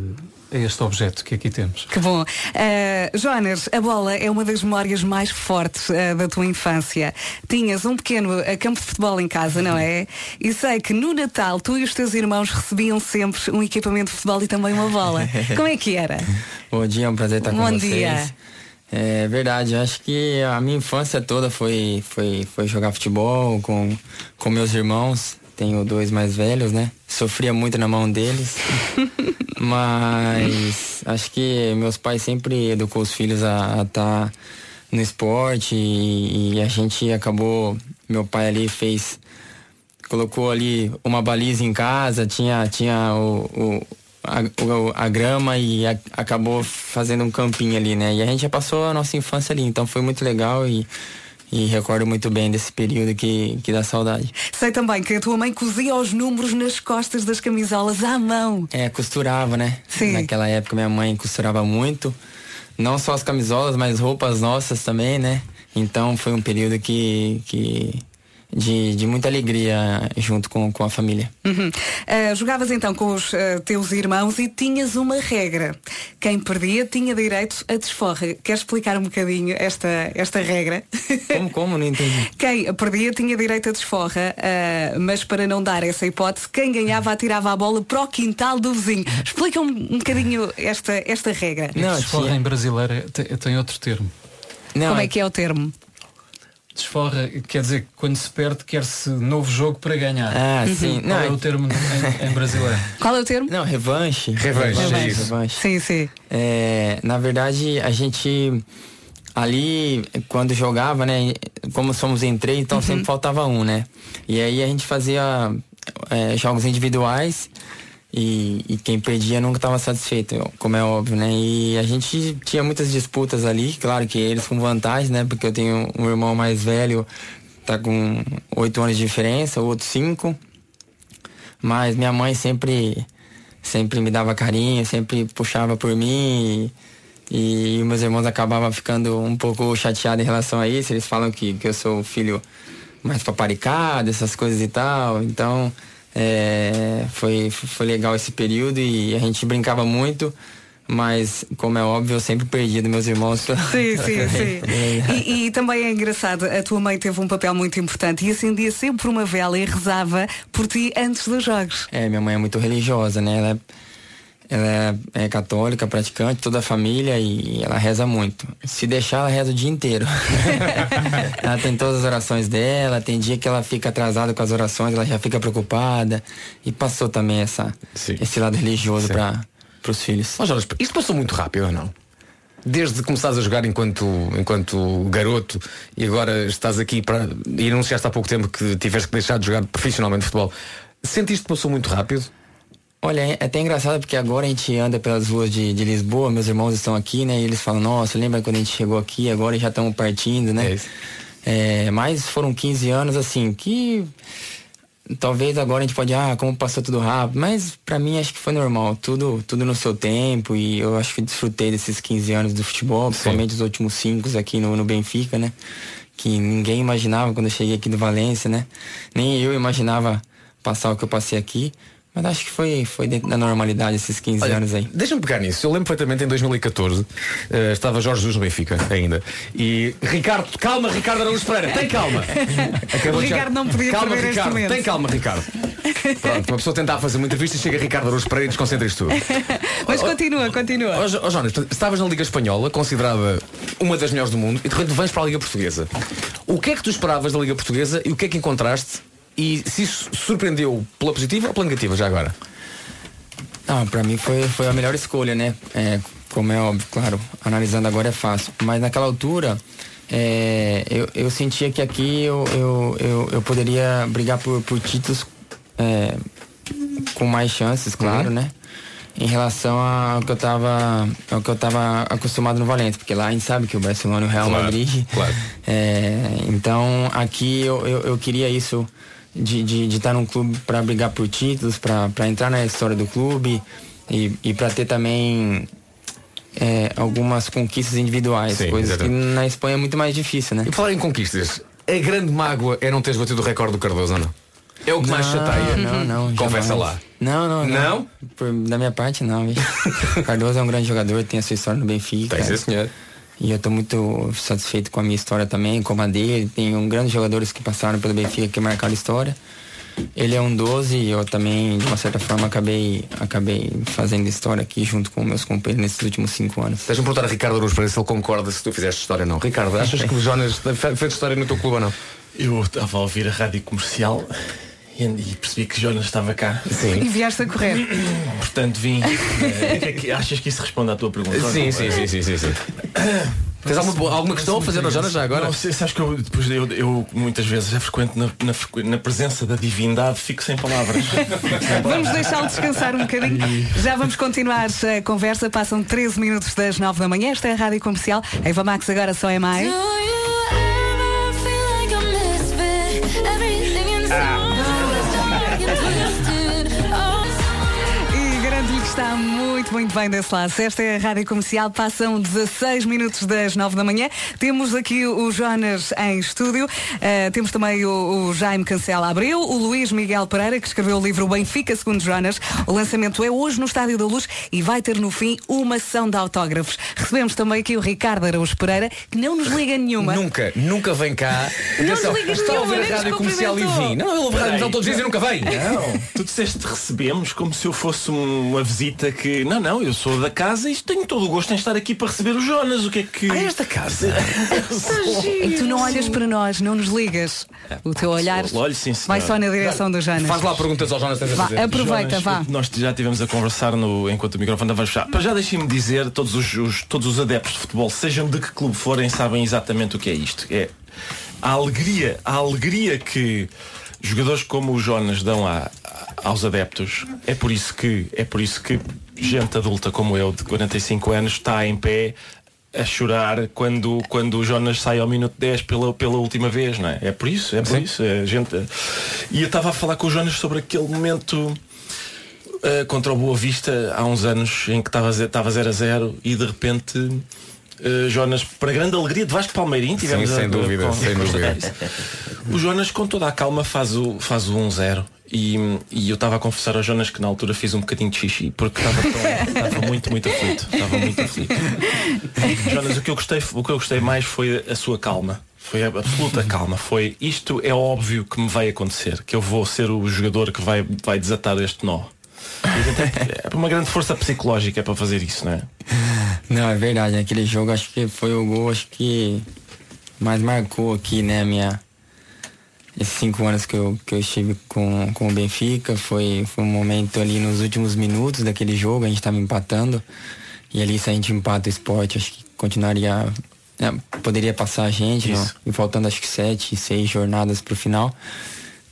a este objeto que aqui temos. Que bom. Eh, Jonas, a bola é uma das memórias mais fortes eh, da tua infância. Tinhas um pequeno eh, campo de futebol em casa, não é? E sei que no Natal tu e os teus irmãos recebiam sempre um equipamento de futebol e também uma bola. Como é que era? Bom dia, é um prazer estar com Bom vocês. dia. É verdade, acho que a minha infância toda foi, foi, foi jogar futebol com, com meus irmãos. Tenho dois mais velhos, né? Sofria muito na mão deles. Mas acho que meus pais sempre educou os filhos a estar no esporte e, e a gente acabou. Meu pai ali fez colocou ali uma baliza em casa, tinha, tinha o, o- a, o- a grama e a- acabou fazendo um campinho ali, né? E a gente já passou a nossa infância ali, então foi muito legal e, e recordo muito bem desse período que, que dá saudade. Sei também que a tua mãe cozia os números nas costas das camisolas à mão. É, costurava, né? Sim. Naquela época minha mãe costurava muito, não só as camisolas, mas roupas nossas também, né? Então foi um período que, que de, de muita alegria junto com, com a família. Uhum. Ah, jogavas então com os ah, teus irmãos e tinhas uma regra. Quem perdia tinha direito a desforra. Queres explicar um bocadinho esta, esta regra? Como, como? Não entendi. Quem perdia tinha direito a desforra, ah, mas para não dar essa hipótese, quem ganhava atirava a bola para o quintal do vizinho. Explica um, um bocadinho esta, esta regra. Desforra em brasileira tem, tem outro termo. Como é que é o termo? Desforra quer dizer que quando se perde quer-se novo jogo para ganhar. Ah, Uhum. sim. Qual Não, é o termo em, em brasileiro? Qual é o termo? Não, revanche. Revanche, Revanche, isso. revanche. Sim, sim. É, na verdade, a gente ali, quando jogava, né? Como somos em três, então sempre faltava um, né? E aí a gente fazia é, jogos individuais e, e quem perdia nunca estava satisfeito, como é óbvio, né? E a gente tinha muitas disputas ali, claro que eles com vantagem, né? Porque eu tenho um irmão mais velho, tá com oito anos de diferença, o outro cinco. Mas minha mãe sempre sempre me dava carinho, sempre puxava por mim e, e meus irmãos acabavam ficando um pouco chateados em relação a isso. Eles falam que, que eu sou filho mais paparicado, essas coisas e tal. Então é, foi, foi legal esse período e a gente brincava muito. Mas, como é óbvio, eu sempre perdi dos meus irmãos. Sim, sim, sim. E, e também é engraçado, a tua mãe teve um papel muito importante e acendia sempre uma vela e rezava por ti antes dos jogos. É, minha mãe é muito religiosa, né? Ela, é- ela é, é católica, praticante, toda a família e ela reza muito. Se deixar, ela reza o dia inteiro. ela tem todas as orações dela, tem dia que ela fica atrasada com as orações, ela já fica preocupada. E passou também essa, esse lado religioso para os filhos. Ó Jonas, isto passou muito rápido ou não? Desde que começaste a jogar enquanto, enquanto garoto e agora estás aqui para. e anunciaste há pouco tempo que tiveste que deixar de jogar profissionalmente futebol. Sentiste que passou muito rápido? Olha, é até engraçado porque agora a gente anda pelas ruas de, de Lisboa, meus irmãos estão aqui, né? E eles falam, nossa, lembra quando a gente chegou aqui, agora já estamos partindo, né? É, mas foram 15 anos assim, que talvez agora a gente pode, ah, como passou tudo rápido, mas pra mim acho que foi normal, tudo, tudo no seu tempo e eu acho que desfrutei desses 15 anos do futebol, principalmente os últimos 5 aqui no, no Benfica, né? Que ninguém imaginava quando eu cheguei aqui do Valência, né? Nem eu imaginava passar o que eu passei aqui. Mas acho que foi, foi dentro da normalidade esses 15 Olha, anos aí. Deixa-me pegar nisso. Eu lembro perfeitamente em 2014, eh, estava Jorge Jesus no Benfica ainda. E Ricardo, calma, Ricardo Araújo Pereira, tem calma. O de Ricardo não podia calma, perder este Ricardo, momento. tem calma, Ricardo. Pronto, uma pessoa tentar fazer uma entrevista e chega Ricardo Araújo Pereira e desconcentra isto tudo. Mas continua, continua. Ó ó Jonas, estavas na Liga Espanhola, considerada uma das melhores do mundo, e de repente vens para a Liga Portuguesa. O que é que tu esperavas da Liga Portuguesa e o que é que encontraste? E se isso surpreendeu pela positiva ou pela negativa, já agora? Ah, pra mim foi, foi a melhor escolha, né? É, como é óbvio, claro, analisando agora é fácil. Mas naquela altura, é, eu, eu sentia que aqui eu, eu, eu, eu poderia brigar por, por títulos é, com mais chances, claro, né? Em relação ao que eu tava, ao que eu tava acostumado no Valência, porque lá a gente sabe que o Barcelona e o Real Claro, Madrid. claro. É, então aqui eu, eu, eu queria isso de estar de, de estar num clube para brigar por títulos, para entrar na história do clube e, e para ter também é, algumas conquistas individuais, Sim, coisas exatamente. que na Espanha é muito mais difícil, né? E falar em conquistas, a grande mágoa é não teres batido o recorde do Cardoso, ou não? É o que mais chateia. Não, não. Confessa jamais. lá. Não, não, não. Não? Por- da minha parte, não. Cardoso é um grande jogador, tem a sua história no Benfica. Tem, senhor. E eu tô muito satisfeito com a minha história também, como a dele. Tem um grandes jogadores que passaram pelo Benfica que marcaram história. Ele é um 12 e eu também, de uma certa forma, acabei, acabei fazendo história aqui junto com meus companheiros nesses últimos cinco anos. Deixa-me perguntar a Ricardo Aruz para se ele concorda se tu fizeste história ou não. Ricardo, achas que o Jonas fe- fez história no teu clube ou não? Eu estava a ouvir a rádio comercial e, e percebi que Jonas estava cá. E vieste a correr. Portanto, vim. Eh, é que- achas que isso responde à tua pergunta? Sim, sim, sim, sim, sim, sim. Tens alguma, alguma questão a fazer ao Jonas já agora? Não, sei, sabes que eu, depois eu, eu muitas vezes é frequente na, na, na presença da divindade, fico sem palavras. Vamos deixá-lo descansar um bocadinho. Já vamos continuar a conversa. Passam 13 minutos das 9 da manhã. Esta é a Rádio Comercial. A Eva Max agora só é mais. E está muito muito, bem desse lado. Esta é a Rádio Comercial, passam 16 minutos das 9 da manhã. Temos aqui o Jonas em estúdio, Uh, temos também o, o Jaime Cancela Abreu, o Luís Miguel Pereira, que escreveu o livro Benfica, segundo Jonas. O lançamento é hoje no Estádio da Luz e vai ter no fim uma sessão de autógrafos. Recebemos também aqui o Ricardo Araújo Pereira, que não nos liga nenhuma. Nunca, nunca vem cá. Não Atenção, nos liga está a nenhuma, ouvir nem a rádio comercial e vim. Não, ele ouve a rádio comercial todos os dias e nunca vem. Não, tu disseste recebemos como se eu fosse um- uma visita que. Não, não, eu sou da casa e tenho todo o gosto em estar aqui para receber o Jonas. O que é que. Ah, esta casa? E tu não olhas para nós, não nos ligas. O teu olhar Olhe, sim, vai só na direção do Jonas. Faz lá perguntas ao Jonas, Vá, aproveita, Jonas, vá. Nós já estivemos a conversar no, enquanto o microfone estava fechado. Para já deixem-me dizer, todos os, os- todos os adeptos de futebol, sejam de que clube forem, sabem exatamente o que é isto. É a alegria, a alegria que jogadores como o Jonas dão a- aos adeptos. É por isso que é por isso que gente adulta como eu, de 45 anos, está em pé a chorar quando, quando o Jonas sai ao minuto 10 pela, pela última vez, não é? É por isso, é por Sim. isso. É, gente, e eu estava a falar com o Jonas sobre aquele momento uh, contra o Boa Vista há uns anos em que estava ze- estava 0 a 0 e de repente uh, Jonas, para grande alegria de Vasco Palmeirim, tivemos sem a- dúvida, com- sem dúvida. O Jonas com toda a calma faz o, faz o 1-0 e, e eu estava a confessar ao Jonas que na altura fiz um bocadinho de xixi porque estava muito, muito aflito. Estava muito aflito. Jonas, o que eu gostei, o que eu gostei mais foi a sua calma. Foi a absoluta calma. Foi isto é óbvio que me vai acontecer, que eu vou ser o jogador que vai, vai desatar este nó. É é uma grande força psicológica para fazer isso, não é? Não, é verdade. Aquele jogo acho que foi o gol acho que mais marcou aqui, né, minha. Esses cinco anos que eu, que eu estive com, com o Benfica, foi, foi um momento ali nos últimos minutos daquele jogo, a gente estava empatando. E ali se a gente empata o esporte, acho que continuaria. né, poderia passar a gente, não? e faltando acho que sete, seis jornadas pro final.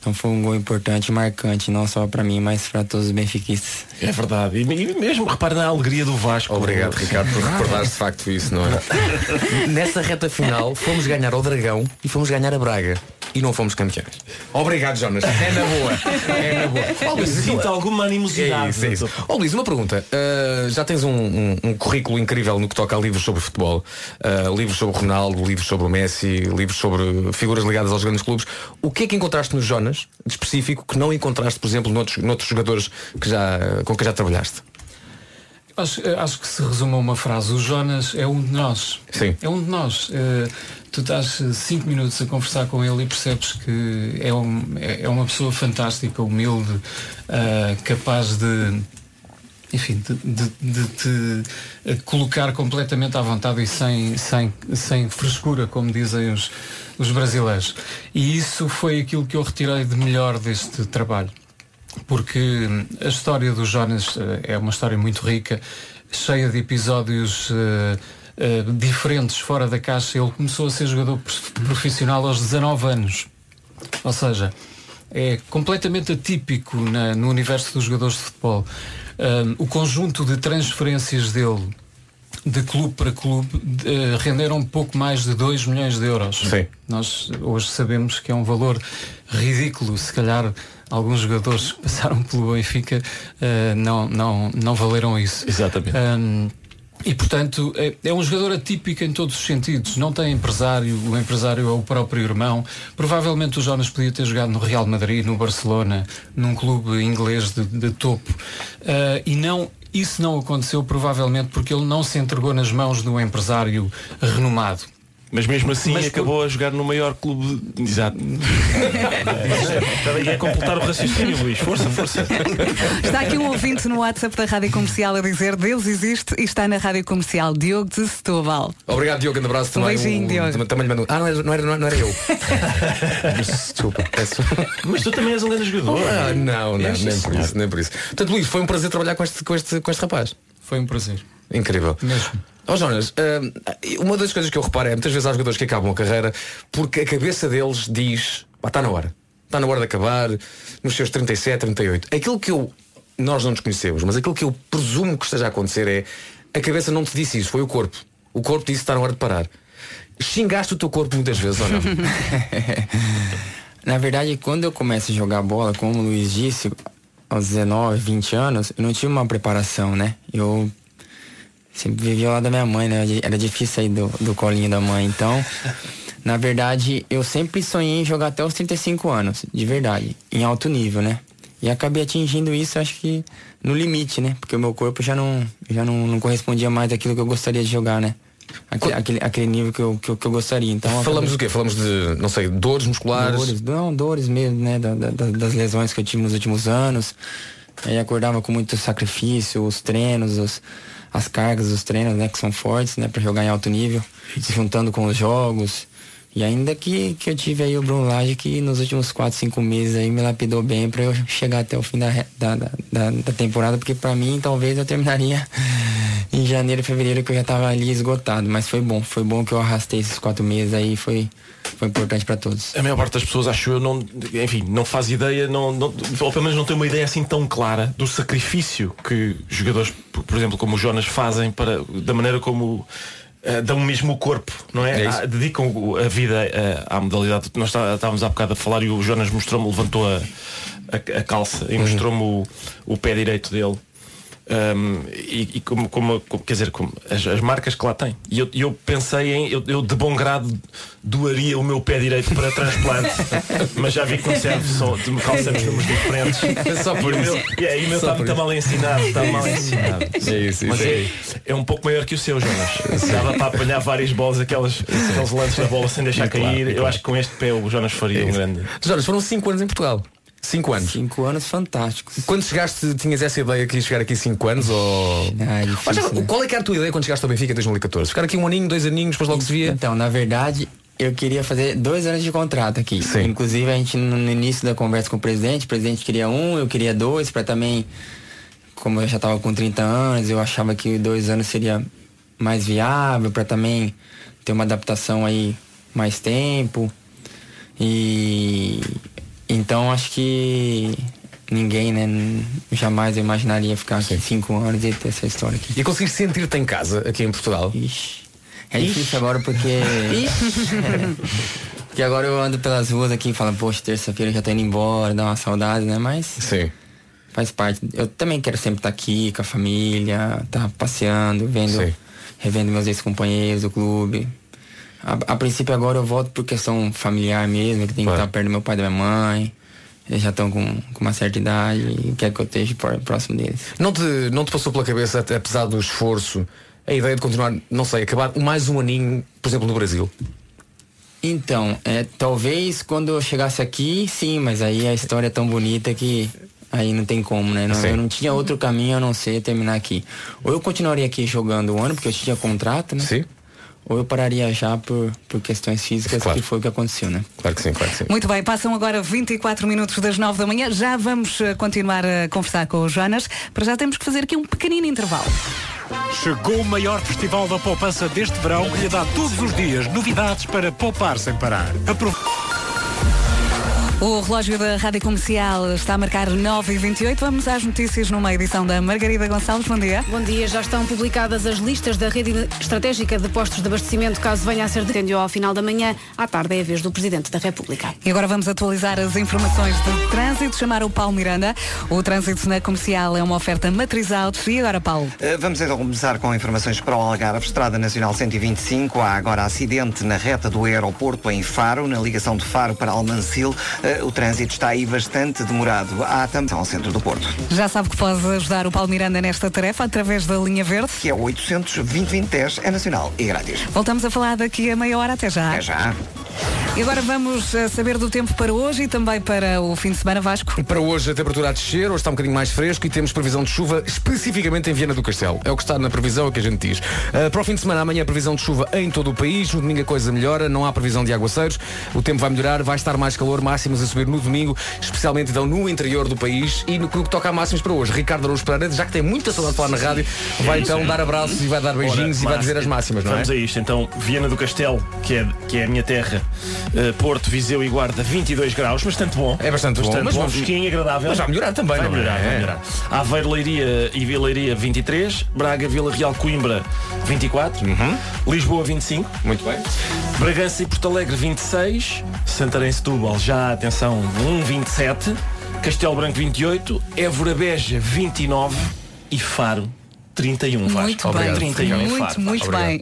Então foi um gol importante e marcante, não só para mim, mas para todos os benfiquistas. É verdade. E, mesmo repare na alegria do Vasco. Obrigado, Ricardo, por recordares de facto isso, não é? Nessa reta final, fomos ganhar ao Dragão e fomos ganhar a Braga. E não fomos campeões. Obrigado, Jonas. É na boa. É na boa. Ó, Luís, Sinto alguma animosidade. É isso, é isso. Ó, Luís, uma pergunta. Uh, já tens um, um- um currículo incrível no que toca a livros sobre futebol. Uh, livros sobre o Ronaldo, livros sobre o Messi, livros sobre figuras ligadas aos grandes clubes. O que é que encontraste no Jonas, de específico, que não encontraste, por exemplo, noutros, noutros jogadores que já, com que já trabalhaste? Acho, eh, acho que se resume a uma frase. O Jonas é um de nós. Sim. É um de nós. Eh, tu estás eh, cinco minutos a conversar com ele e percebes que é, um- é é uma pessoa fantástica, humilde, capaz de enfim, de, de- de te eh, colocar completamente à vontade e sem, sem, sem frescura, como dizem os, os brasileiros. E isso foi aquilo que eu retirei de melhor deste trabalho. Porque a história do Jonas eh, é uma história muito rica, cheia de episódios eh, eh, diferentes fora da caixa. Ele começou a ser jogador prof- profissional aos 19 anos. Ou seja, é completamente atípico na- no universo dos jogadores de futebol. Um, o conjunto de transferências dele de clube para clube eh, renderam um pouco mais de 2 milhões de euros. Sim. Nós hoje sabemos que é um valor ridículo. Se calhar alguns jogadores que passaram pelo Benfica eh, não, não, não valeram isso. Exatamente. Um, e portanto é, é um jogador atípico em todos os sentidos. Não tem empresário, o empresário é o próprio irmão. Provavelmente o Jonas podia ter jogado no Real Madrid, no Barcelona, num clube inglês de, de topo. Ah, e não, isso não aconteceu provavelmente porque ele não se entregou nas mãos de um empresário renomado. Mas mesmo assim Mas acabou a jogar no maior clube. Exato. é completar o raciocínio, Luís. Força, força. Está aqui um ouvinte no WhatsApp da Rádio Comercial a dizer Deus existe e está na Rádio Comercial. Diogo de Setúbal. Obrigado, Diogo, grande abraço Um também. beijinho, O- Diogo. Também, lhe mando. Ah, não era, não era, não era eu. Desculpa, peço. Mas tu também és um grande jogador. Ah, não, não, nem por isso, nem por isso. Portanto, Luís, foi um prazer trabalhar com este, com este, com este rapaz. Foi um prazer. Incrível. Mesmo. Ó Jonas, hum, uma das coisas que eu reparo é muitas vezes há jogadores que acabam a carreira porque a cabeça deles diz, está na hora. Está na hora de acabar, nos seus 37, 38. Aquilo que eu, nós não nos conhecemos, mas aquilo que eu presumo que esteja a acontecer é a cabeça não te disse isso, foi o corpo. O corpo disse está na hora de parar. Xingaste o teu corpo muitas vezes ou não? Na verdade, quando eu começo a jogar bola, como o Luiz disse, aos 19, 20 anos, eu não tive uma preparação, né? Eu sempre vivia lado da minha mãe, né? Era difícil sair do, do colinho da mãe. Então, na verdade, eu sempre sonhei em jogar até os 35 anos, de verdade, em alto nível, né? E acabei atingindo isso, acho que no limite, né? Porque o meu corpo já não, já não, não correspondia mais daquilo que eu gostaria de jogar, né? Aquele, aquele, aquele nível que eu, que, eu, que eu gostaria. Então, Falamos acabei- do quê? Falamos de, não sei, dores musculares? Dores, não, dores mesmo, né? da- da- das lesões que eu tive nos últimos anos. Aí acordava com muito sacrifício, os treinos, os- as cargas dos treinos, né? Que são fortes, né? Pra jogar em alto nível, se juntando com os jogos. E ainda que, que eu tive aí o Bruno Lage que nos últimos 4, 5 meses aí me lapidou bem pra eu chegar até o fim da, da, da, da- da temporada, porque pra mim talvez eu terminaria em janeiro, fevereiro, que eu já tava ali esgotado. Mas foi bom, foi bom que eu arrastei esses quatro meses aí, foi, foi importante pra todos. A maior parte das pessoas, acho eu, não, enfim, não faz ideia, não, não- ou pelo menos não tem uma ideia assim tão clara do sacrifício que jogadores, por, exemplo, como o Jonas fazem para, da maneira como eh, dão mesmo o corpo, não é? É. Ah, dedicam a vida eh, à modalidade. Nós está- estávamos há bocado a falar e o Jonas mostrou-me, levantou a, a- a calça e mostrou-me o, o pé direito dele. Um, e, e como, como- como- quer dizer, como as, as marcas que lá tem. E eu, eu pensei em, eu, eu de bom grado doaria o meu pé direito para transplante, mas já vi que não serve só de calçamos números diferentes. Só por e isso. e o meu está muito mal ensinado, está mal ensinado. É isso, mas isso é, aí. é um pouco maior que o seu, Jonas. Dava para apanhar várias bolas, aquelas, aqueles lances da bola sem deixar claro, cair. e Eu claro. acho que com este pé o Jonas faria um grande. Jonas, foram 5 anos em Portugal. 5 anos. 5 anos fantásticos. Quando chegaste, tinhas essa ideia que ias chegar aqui 5 anos ou. Ah, difícil, Olha, né? Qual é que era a tua ideia quando chegaste ao Benfica em 2014? Ficar aqui um aninho, dois aninhos, depois logo se via? Então, na verdade, eu queria fazer dois anos de contrato aqui. Inclusive, a gente, no no início da conversa com o presidente, o presidente queria um, eu queria dois, para também, como eu já estava com 30 anos, eu achava que dois anos seria mais viável, para também ter uma adaptação aí mais tempo. E então acho que ninguém, né, jamais eu imaginaria ficar aqui cinco anos e ter essa história aqui. E conseguiste sentir-te em casa aqui em Portugal? É difícil agora porque. porque agora eu ando pelas ruas aqui e falo, poxa, terça-feira eu já tô indo embora, dá uma saudade, né? Mas. Sim. Faz parte. Eu também quero sempre estar aqui com a família, estar passeando, vendo, Sim. revendo meus ex-companheiros do clube. A, a princípio agora eu volto por questão familiar mesmo, que tem que estar perto do meu pai e da minha mãe. Eles já estão com, com uma certa idade e quero que eu esteja próximo deles. Não te, não te passou pela cabeça, até apesar do esforço, a ideia de continuar, não sei, acabar mais um aninho, por exemplo, no Brasil? Então, é, talvez quando eu chegasse aqui, sim, mas aí a história é tão bonita que aí não tem como, né? Não, eu não tinha outro caminho a não ser terminar aqui. Ou eu continuaria aqui jogando o ano, porque eu tinha contrato, né? Sim. Ou eu pararia já por, por questões físicas, que foi o que aconteceu, né? Claro que sim, claro que sim. Muito bem, passam agora 24 minutos das 9 da manhã. Já vamos eh, continuar a conversar com o Jonas. Para já temos que fazer aqui um pequenino intervalo. Chegou o maior festival da poupança deste verão que lhe dá todos os dias novidades para poupar sem parar. Aprove- O relógio da Rádio Comercial está a marcar 9h28. Vamos às notícias numa edição da Margarida Gonçalves. Bom dia. Bom dia, já estão publicadas as listas da rede estratégica de postos de abastecimento, caso venha a ser decêndio ao final da manhã. À tarde é a vez do Presidente da República. E agora vamos atualizar as informações de trânsito. Chamar o Paulo Miranda. O trânsito na comercial é uma oferta matriz autos. E agora, Paulo? Uh, Vamos então começar com informações para o Algarve. Estrada Nacional 125. Há agora acidente na reta do aeroporto em Faro, na ligação de Faro para Almancil. O trânsito está aí bastante demorado. Há também ao centro do Porto. Já sabe que pode ajudar o Paulo Miranda nesta tarefa através da linha verde. Que é 800 2010 é nacional e grátis. Voltamos a falar daqui a meia hora. Até já. Até já. E agora vamos eh, saber do tempo para hoje e também para o fim de semana Vasco. Para hoje a temperatura a descer, hoje está um bocadinho mais fresco e temos previsão de chuva especificamente em Viana do Castelo. É o que está na previsão, é o que a gente diz. Uh, para o fim de semana, amanhã previsão de chuva em todo o país, no domingo a coisa melhora, não há previsão de aguaceiros, o tempo vai melhorar, vai estar mais calor, máximas a subir no domingo, especialmente então no interior do país e no que toca a máximas para hoje. Ricardo Araújo Pereira, já que tem muita saudade de falar na rádio, vai então dar abraços e vai dar beijinhos e vai dizer as máximas, não é? Vamos a isto. Então, Viana do Castelo, que é, que é a minha terra, eh, Porto, Viseu e Guarda, 22 graus, bastante bom. É bastante bom, bastante mas bom, fresquinho, agradável. mas vai melhorar também, vai não é? melhorar, vai É. melhorar. Aveiro, Leiria e Vila Leiria, 23. Braga, Vila Real, Coimbra, 24. Lisboa, 25. Uhum. Muito bem. Bragança e Porto Alegre, 26. Santarém, Setúbal, já, atenção, 1, 27. Castelo Branco 28, Évora Beja 29 e Faro 31. Vasco. Muito bem. 31 em Muito, Faro. muito Vasco. bem.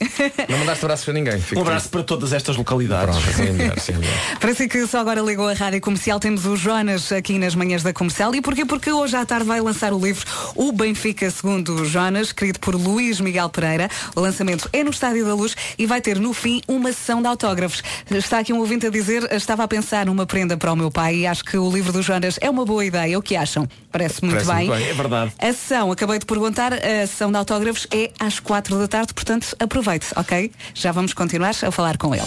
Não mandaste abraços para ninguém. Um abraço para todas estas localidades. Pronto, assim é melhor, é melhor. Para si que só agora ligou a rádio comercial, temos o Jonas aqui nas manhãs da comercial. E porquê? Porque hoje à tarde vai lançar o livro O Benfica Segundo o Jonas, escrito por Luís Miguel Pereira. O lançamento é no Estádio da Luz e vai ter no fim uma sessão de autógrafos. Está aqui um ouvinte a dizer, estava a pensar numa prenda para o meu pai e acho que o livro do Jonas é uma boa ideia. O que acham? Parece muito Parece bem. muito bem, é verdade. A sessão, acabei de perguntar, a sessão de autógrafos é às quatro da tarde, portanto aproveite, ok? Já vamos continuar a falar com ele.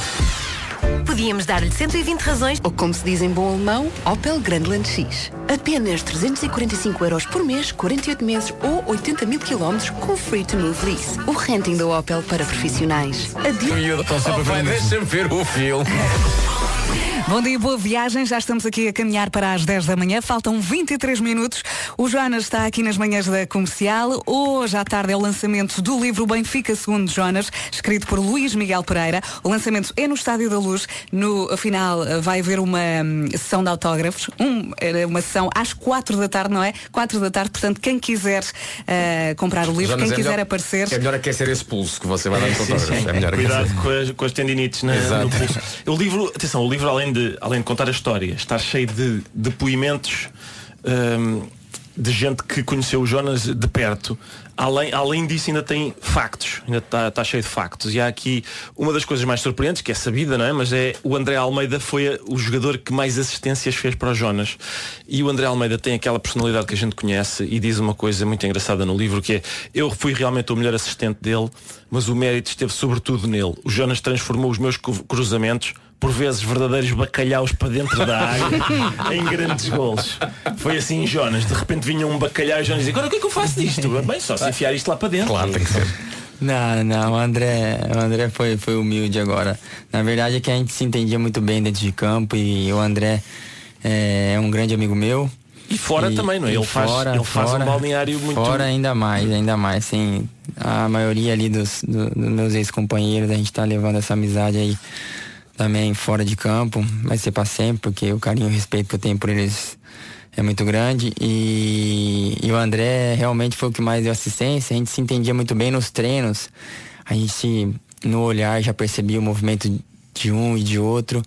Podíamos dar-lhe 120 razões, ou como se diz em bom alemão, Opel Grandland X. Apenas 345 euros por mês, 48 meses ou 80 mil quilómetros com Free to Move Lease. O renting da Opel para profissionais. Adeus. Oh, deixa-me ver o filme. Bom dia, boa viagem. Já estamos aqui a caminhar para as 10 da manhã. Faltam 23 minutos. O Jonas está aqui nas manhãs da comercial. Hoje à tarde é o lançamento do livro Benfica Segundo Jonas, escrito por Luís Miguel Pereira. O lançamento é no Estádio da Luz. No final vai haver uma hum, sessão de autógrafos. Um, uma sessão às 4 da tarde, não é? 4 da tarde. Portanto, quem quiser eh, comprar o livro, Jonas, quem é quiser melhor- aparecer. É melhor aquecer esse pulso que você vai dar no Sim, autógrafo. sim. É melhor Cuidado aquecer. com as, com as tendinites Exato. no pulso. O livro, atenção, o livro além de, além de contar a história, está cheio de depoimentos hum, de gente que conheceu o Jonas de perto. Além, além disso ainda tem factos, ainda está, está cheio de factos. E há aqui uma das coisas mais surpreendentes, que é sabida, não é? Mas é o André Almeida foi o jogador que mais assistências fez para o Jonas. E o André Almeida tem aquela personalidade que a gente conhece e diz uma coisa muito engraçada no livro que é eu fui realmente o melhor assistente dele, mas o mérito esteve sobretudo nele. O Jonas transformou os meus cru- cruzamentos por vezes verdadeiros bacalhaus para dentro da área em grandes golos. Foi assim, Jonas, de repente vinha um bacalhau e Jonas dizia, agora o que é que eu faço disto? Bem, só se enfiar isto lá para dentro. Claro, tem que ser. Não, não, o André, o André foi, foi humilde agora. Na verdade é que a gente se entendia muito bem dentro de campo e o André é, é um grande amigo meu. E fora também, não é? e Ele faz- ele faz um balneário muito- Fora ainda mais, ainda mais. Sim, a maioria ali dos, do- dos meus ex-companheiros, a gente tá levando essa amizade aí também fora de campo. Vai ser pra sempre, porque o carinho e o respeito que eu tenho por eles é muito grande. E, e o André realmente foi o que mais deu assistência. A gente se entendia muito bem nos treinos. A gente, no olhar, já percebia o movimento de um e de outro.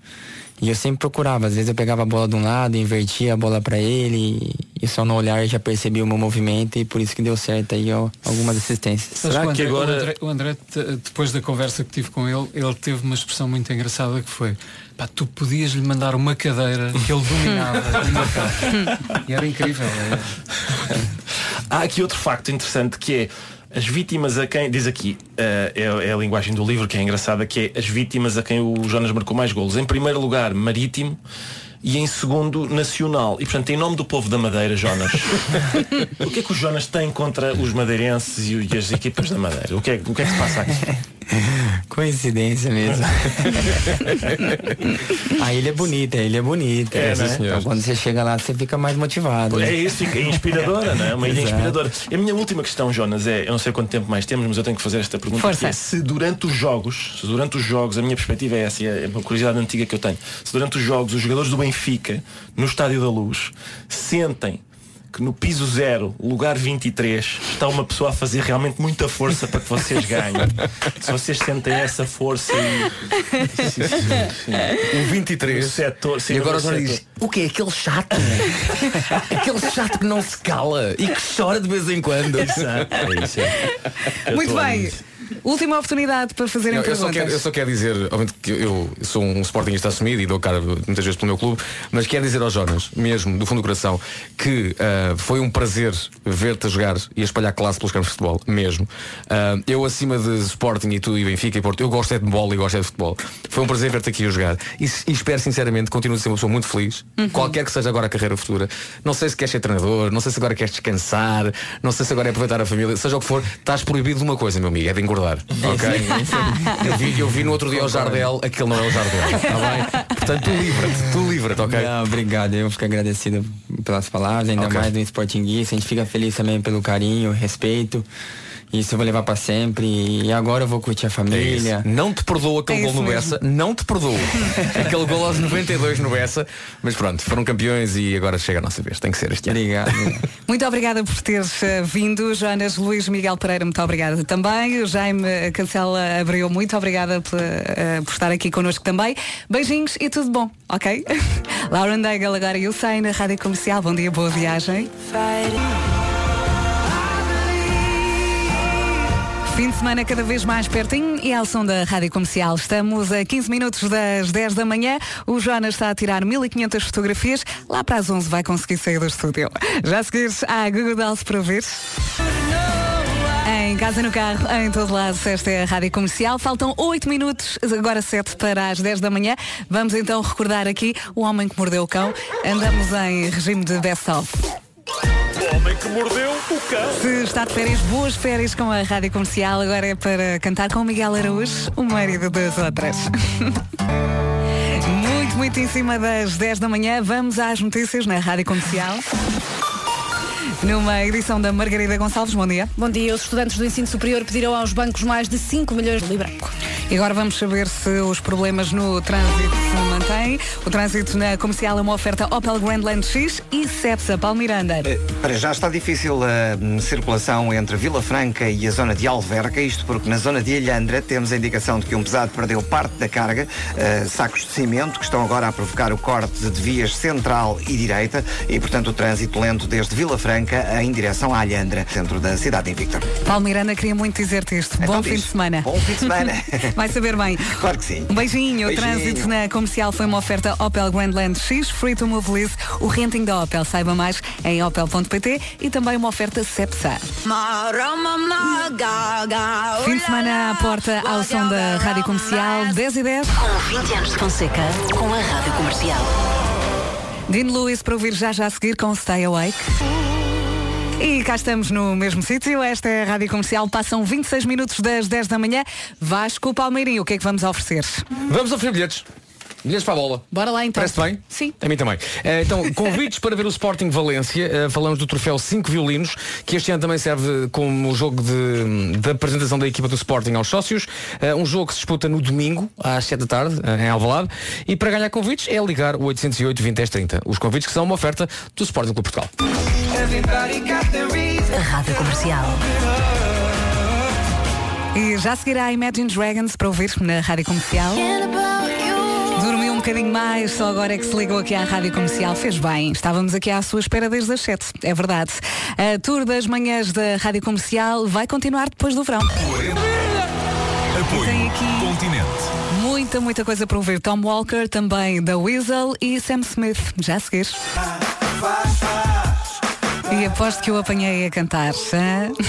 E eu sempre procurava, às vezes eu pegava a bola de um lado, invertia a bola para ele e só no olhar já percebia o meu movimento e por isso que deu certo aí ó, algumas assistências. Sabes que o André, o André, o André, depois da conversa que tive com ele, ele teve uma expressão muito engraçada que foi pá, tu podias lhe mandar uma cadeira que ele dominava e. E era incrível. é. Há aqui outro facto interessante que é as vítimas a quem, diz aqui, eh, é, é a linguagem do livro que é engraçada, que é as vítimas a quem o Jonas marcou mais golos. Em primeiro lugar, Marítimo e em segundo, Nacional. E portanto, em nome do povo da Madeira, Jonas, o que é que o Jonas tem contra os madeirenses e, e as equipas da Madeira? O que, é, o que é que se passa aqui? Coincidência mesmo. a ilha é bonita, a ilha é bonita. É, né? né? Então quando você chega lá, você fica mais motivado. né? É isso, fica inspiradora, não é? Uma ilha Exato. inspiradora. E a minha última questão, Jonas, é, eu não sei quanto tempo mais temos, mas eu tenho que fazer esta pergunta. Força. é, se durante os jogos, se durante os jogos, a minha perspectiva é essa, é uma curiosidade antiga que eu tenho, se durante os jogos os jogadores do Benfica, no Estádio da Luz, sentem que no piso zero, lugar 23, está uma pessoa a fazer realmente muita força para que vocês ganhem. Se vocês sentem essa força e. Sim, sim, sim. Um 23. No setor, sim, e agora o setor. diz, o que é aquele chato? aquele chato que não se cala e que chora de vez em quando. Exato. É isso, é. Muito bem. Última oportunidade para fazerem Não, eu, só quero, eu só quero dizer, obviamente que eu sou um sportingista assumido e dou cara muitas vezes pelo meu clube, mas quero dizer ao Jonas, mesmo do fundo do coração, que ah, foi um prazer ver-te a jogar e a espalhar classe pelos campos de futebol, mesmo. Ah, eu acima de Sporting e tu e Benfica e Porto, eu gosto é de bola e gosto é de futebol. Foi um prazer ver-te aqui a jogar e, e espero sinceramente que continue a ser uma pessoa muito feliz, qualquer que seja agora a carreira futura. Não sei se queres ser treinador, não sei se agora queres descansar, não sei se agora é aproveitar a família, seja o que for, estás proibido de uma coisa, meu amigo, é de engordar. Ok? Eu vi, eu vi no outro dia o Jardel, aquele não é o Jardel, está bem? Portanto, tu livra-te, tu livra-te, ok? Não, obrigado. Eu fico agradecido pelas palavras, ainda Ok. mais do Sportinguista. A gente fica feliz também pelo carinho, respeito. Isso eu vou levar pra sempre. E agora eu vou curtir a família. Não te perdoa aquele É gol no mesmo. Bessa, não te perdoa. aquele gol aos 92 no Bessa, mas pronto, foram campeões e agora chega a nossa vez, tem que ser este ano. Obrigado. Muito obrigada por teres eh, vindo, Jonas Luís Miguel Pereira, muito obrigada também. O Jaime Cancela Abreu, muito obrigada por, eh, por estar aqui connosco também. Beijinhos e tudo bom, ok? Lauren Daigle agora e o Sei na Rádio Comercial. Bom dia, boa viagem. Fim de semana cada vez mais pertinho e ao som da Rádio Comercial. Estamos a 15 minutos das 10 da manhã. O Jonas está a tirar 1500 fotografias. Lá para as 11 vai conseguir sair do estúdio. Já seguires à Google Dolls para ver. Em casa, no carro, em todo lado, esta é a Rádio Comercial. Faltam 8 minutos, agora 7 para as 10 da manhã. Vamos então recordar aqui o homem que mordeu o cão. Andamos em regime de best-of. O homem que mordeu o cão. Se está de férias, boas férias com a Rádio Comercial. Agora é para cantar com o Miguel Araújo, o marido das outras. muito, muito em cima das 10 da manhã. Vamos às notícias na Rádio Comercial. Numa edição da Margarida Gonçalves, bom dia. Bom dia. Os estudantes do ensino superior pediram aos bancos mais de 5 milhões de libranco. E agora vamos saber se os problemas no trânsito O trânsito na comercial é uma oferta Opel Grandland X e Cepsa Palmiranda. Para já está difícil a hum, circulação entre Vila Franca e a zona de Alverca, isto porque na zona de Ilhandra temos a indicação de que um pesado perdeu parte da carga, eh, sacos de cimento, que estão agora a provocar o corte de vias central e direita e, portanto, o trânsito lento desde Vila Franca em direção à Alhandra, centro da cidade invicta. Palmiranda queria muito dizer-te isto. Bom fim diz. de semana. Bom fim de semana. Vai saber bem. Claro que sim. Um beijinho. O Beijinho. trânsito na comercial foi uma oferta Opel Grandland X, Free to Move Lease, o renting da Opel. Saiba mais em opel.pt e também uma oferta Cepsa. Fim de semana à porta ao som da Rádio Comercial 10 e 10. Com 20 anos de Fonseca, com a Rádio Comercial. Dean Lewis para ouvir já já a seguir com Stay Awake. E cá estamos no mesmo sítio, esta é a Rádio Comercial, passam 26 minutos das 10 da manhã. Vasco Palmeirinho, o que é que vamos oferecer? Vamos oferecer bilhetes. Bilhetes para a bola. Bora lá então. Parece bem? Sim. A mim também. Eh, então, convites para ver o Sporting Valência. Eh, falamos do troféu 5 violinos, que este ano também serve como jogo de, de apresentação da equipa do Sporting aos sócios. Eh, um jogo que se disputa no domingo, às 7 da tarde, em Alvalade. E para ganhar convites é ligar o 808 20 10 30. Os convites que são uma oferta do Sporting Clube Portugal. A Rádio Comercial. E já seguirá a Imagine Dragons para ouvir na Rádio Comercial. Um bocadinho mais, só agora é que se ligou aqui à Rádio Comercial. Fez bem, estávamos aqui à sua espera desde as 7, é verdade. A tour das manhãs da Rádio Comercial vai continuar depois do verão. Apoio Tem aqui- Continente. Muita, muita coisa para ouvir. Tom Walker, também da Weasel e Sam Smith. Já a seguir. E aposto que eu apanhei a cantar.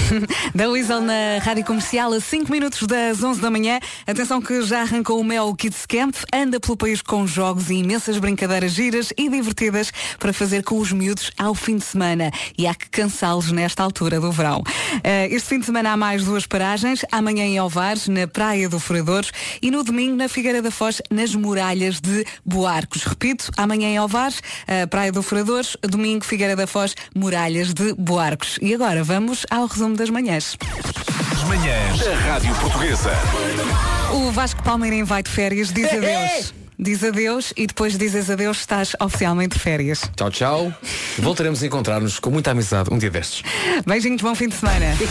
da Weasel na Rádio Comercial a 5 minutos das 11 da manhã. Atenção que já arrancou o Mel Kids Camp. Anda pelo país com jogos e imensas brincadeiras giras e divertidas para fazer com os miúdos ao fim de semana. E há que cansá-los nesta altura do verão. Eh, este fim de semana há mais duas paragens. Amanhã em Ovares, na Praia do Furadores. E no domingo na Figueira da Foz, nas muralhas de Boarcos. Repito, amanhã em Ovares, eh, Praia do Furadores. Domingo, Figueira da Foz, muralhas de Boarcos. E agora vamos ao resumo das manhãs. As manhãs da Rádio Portuguesa. O Vasco Palmeirim vai de férias, diz adeus. Diz adeus e depois dizes adeus, estás oficialmente de férias. Tchau, tchau. Voltaremos a encontrar-nos com muita amizade um dia destes. Beijinhos, bom fim de semana.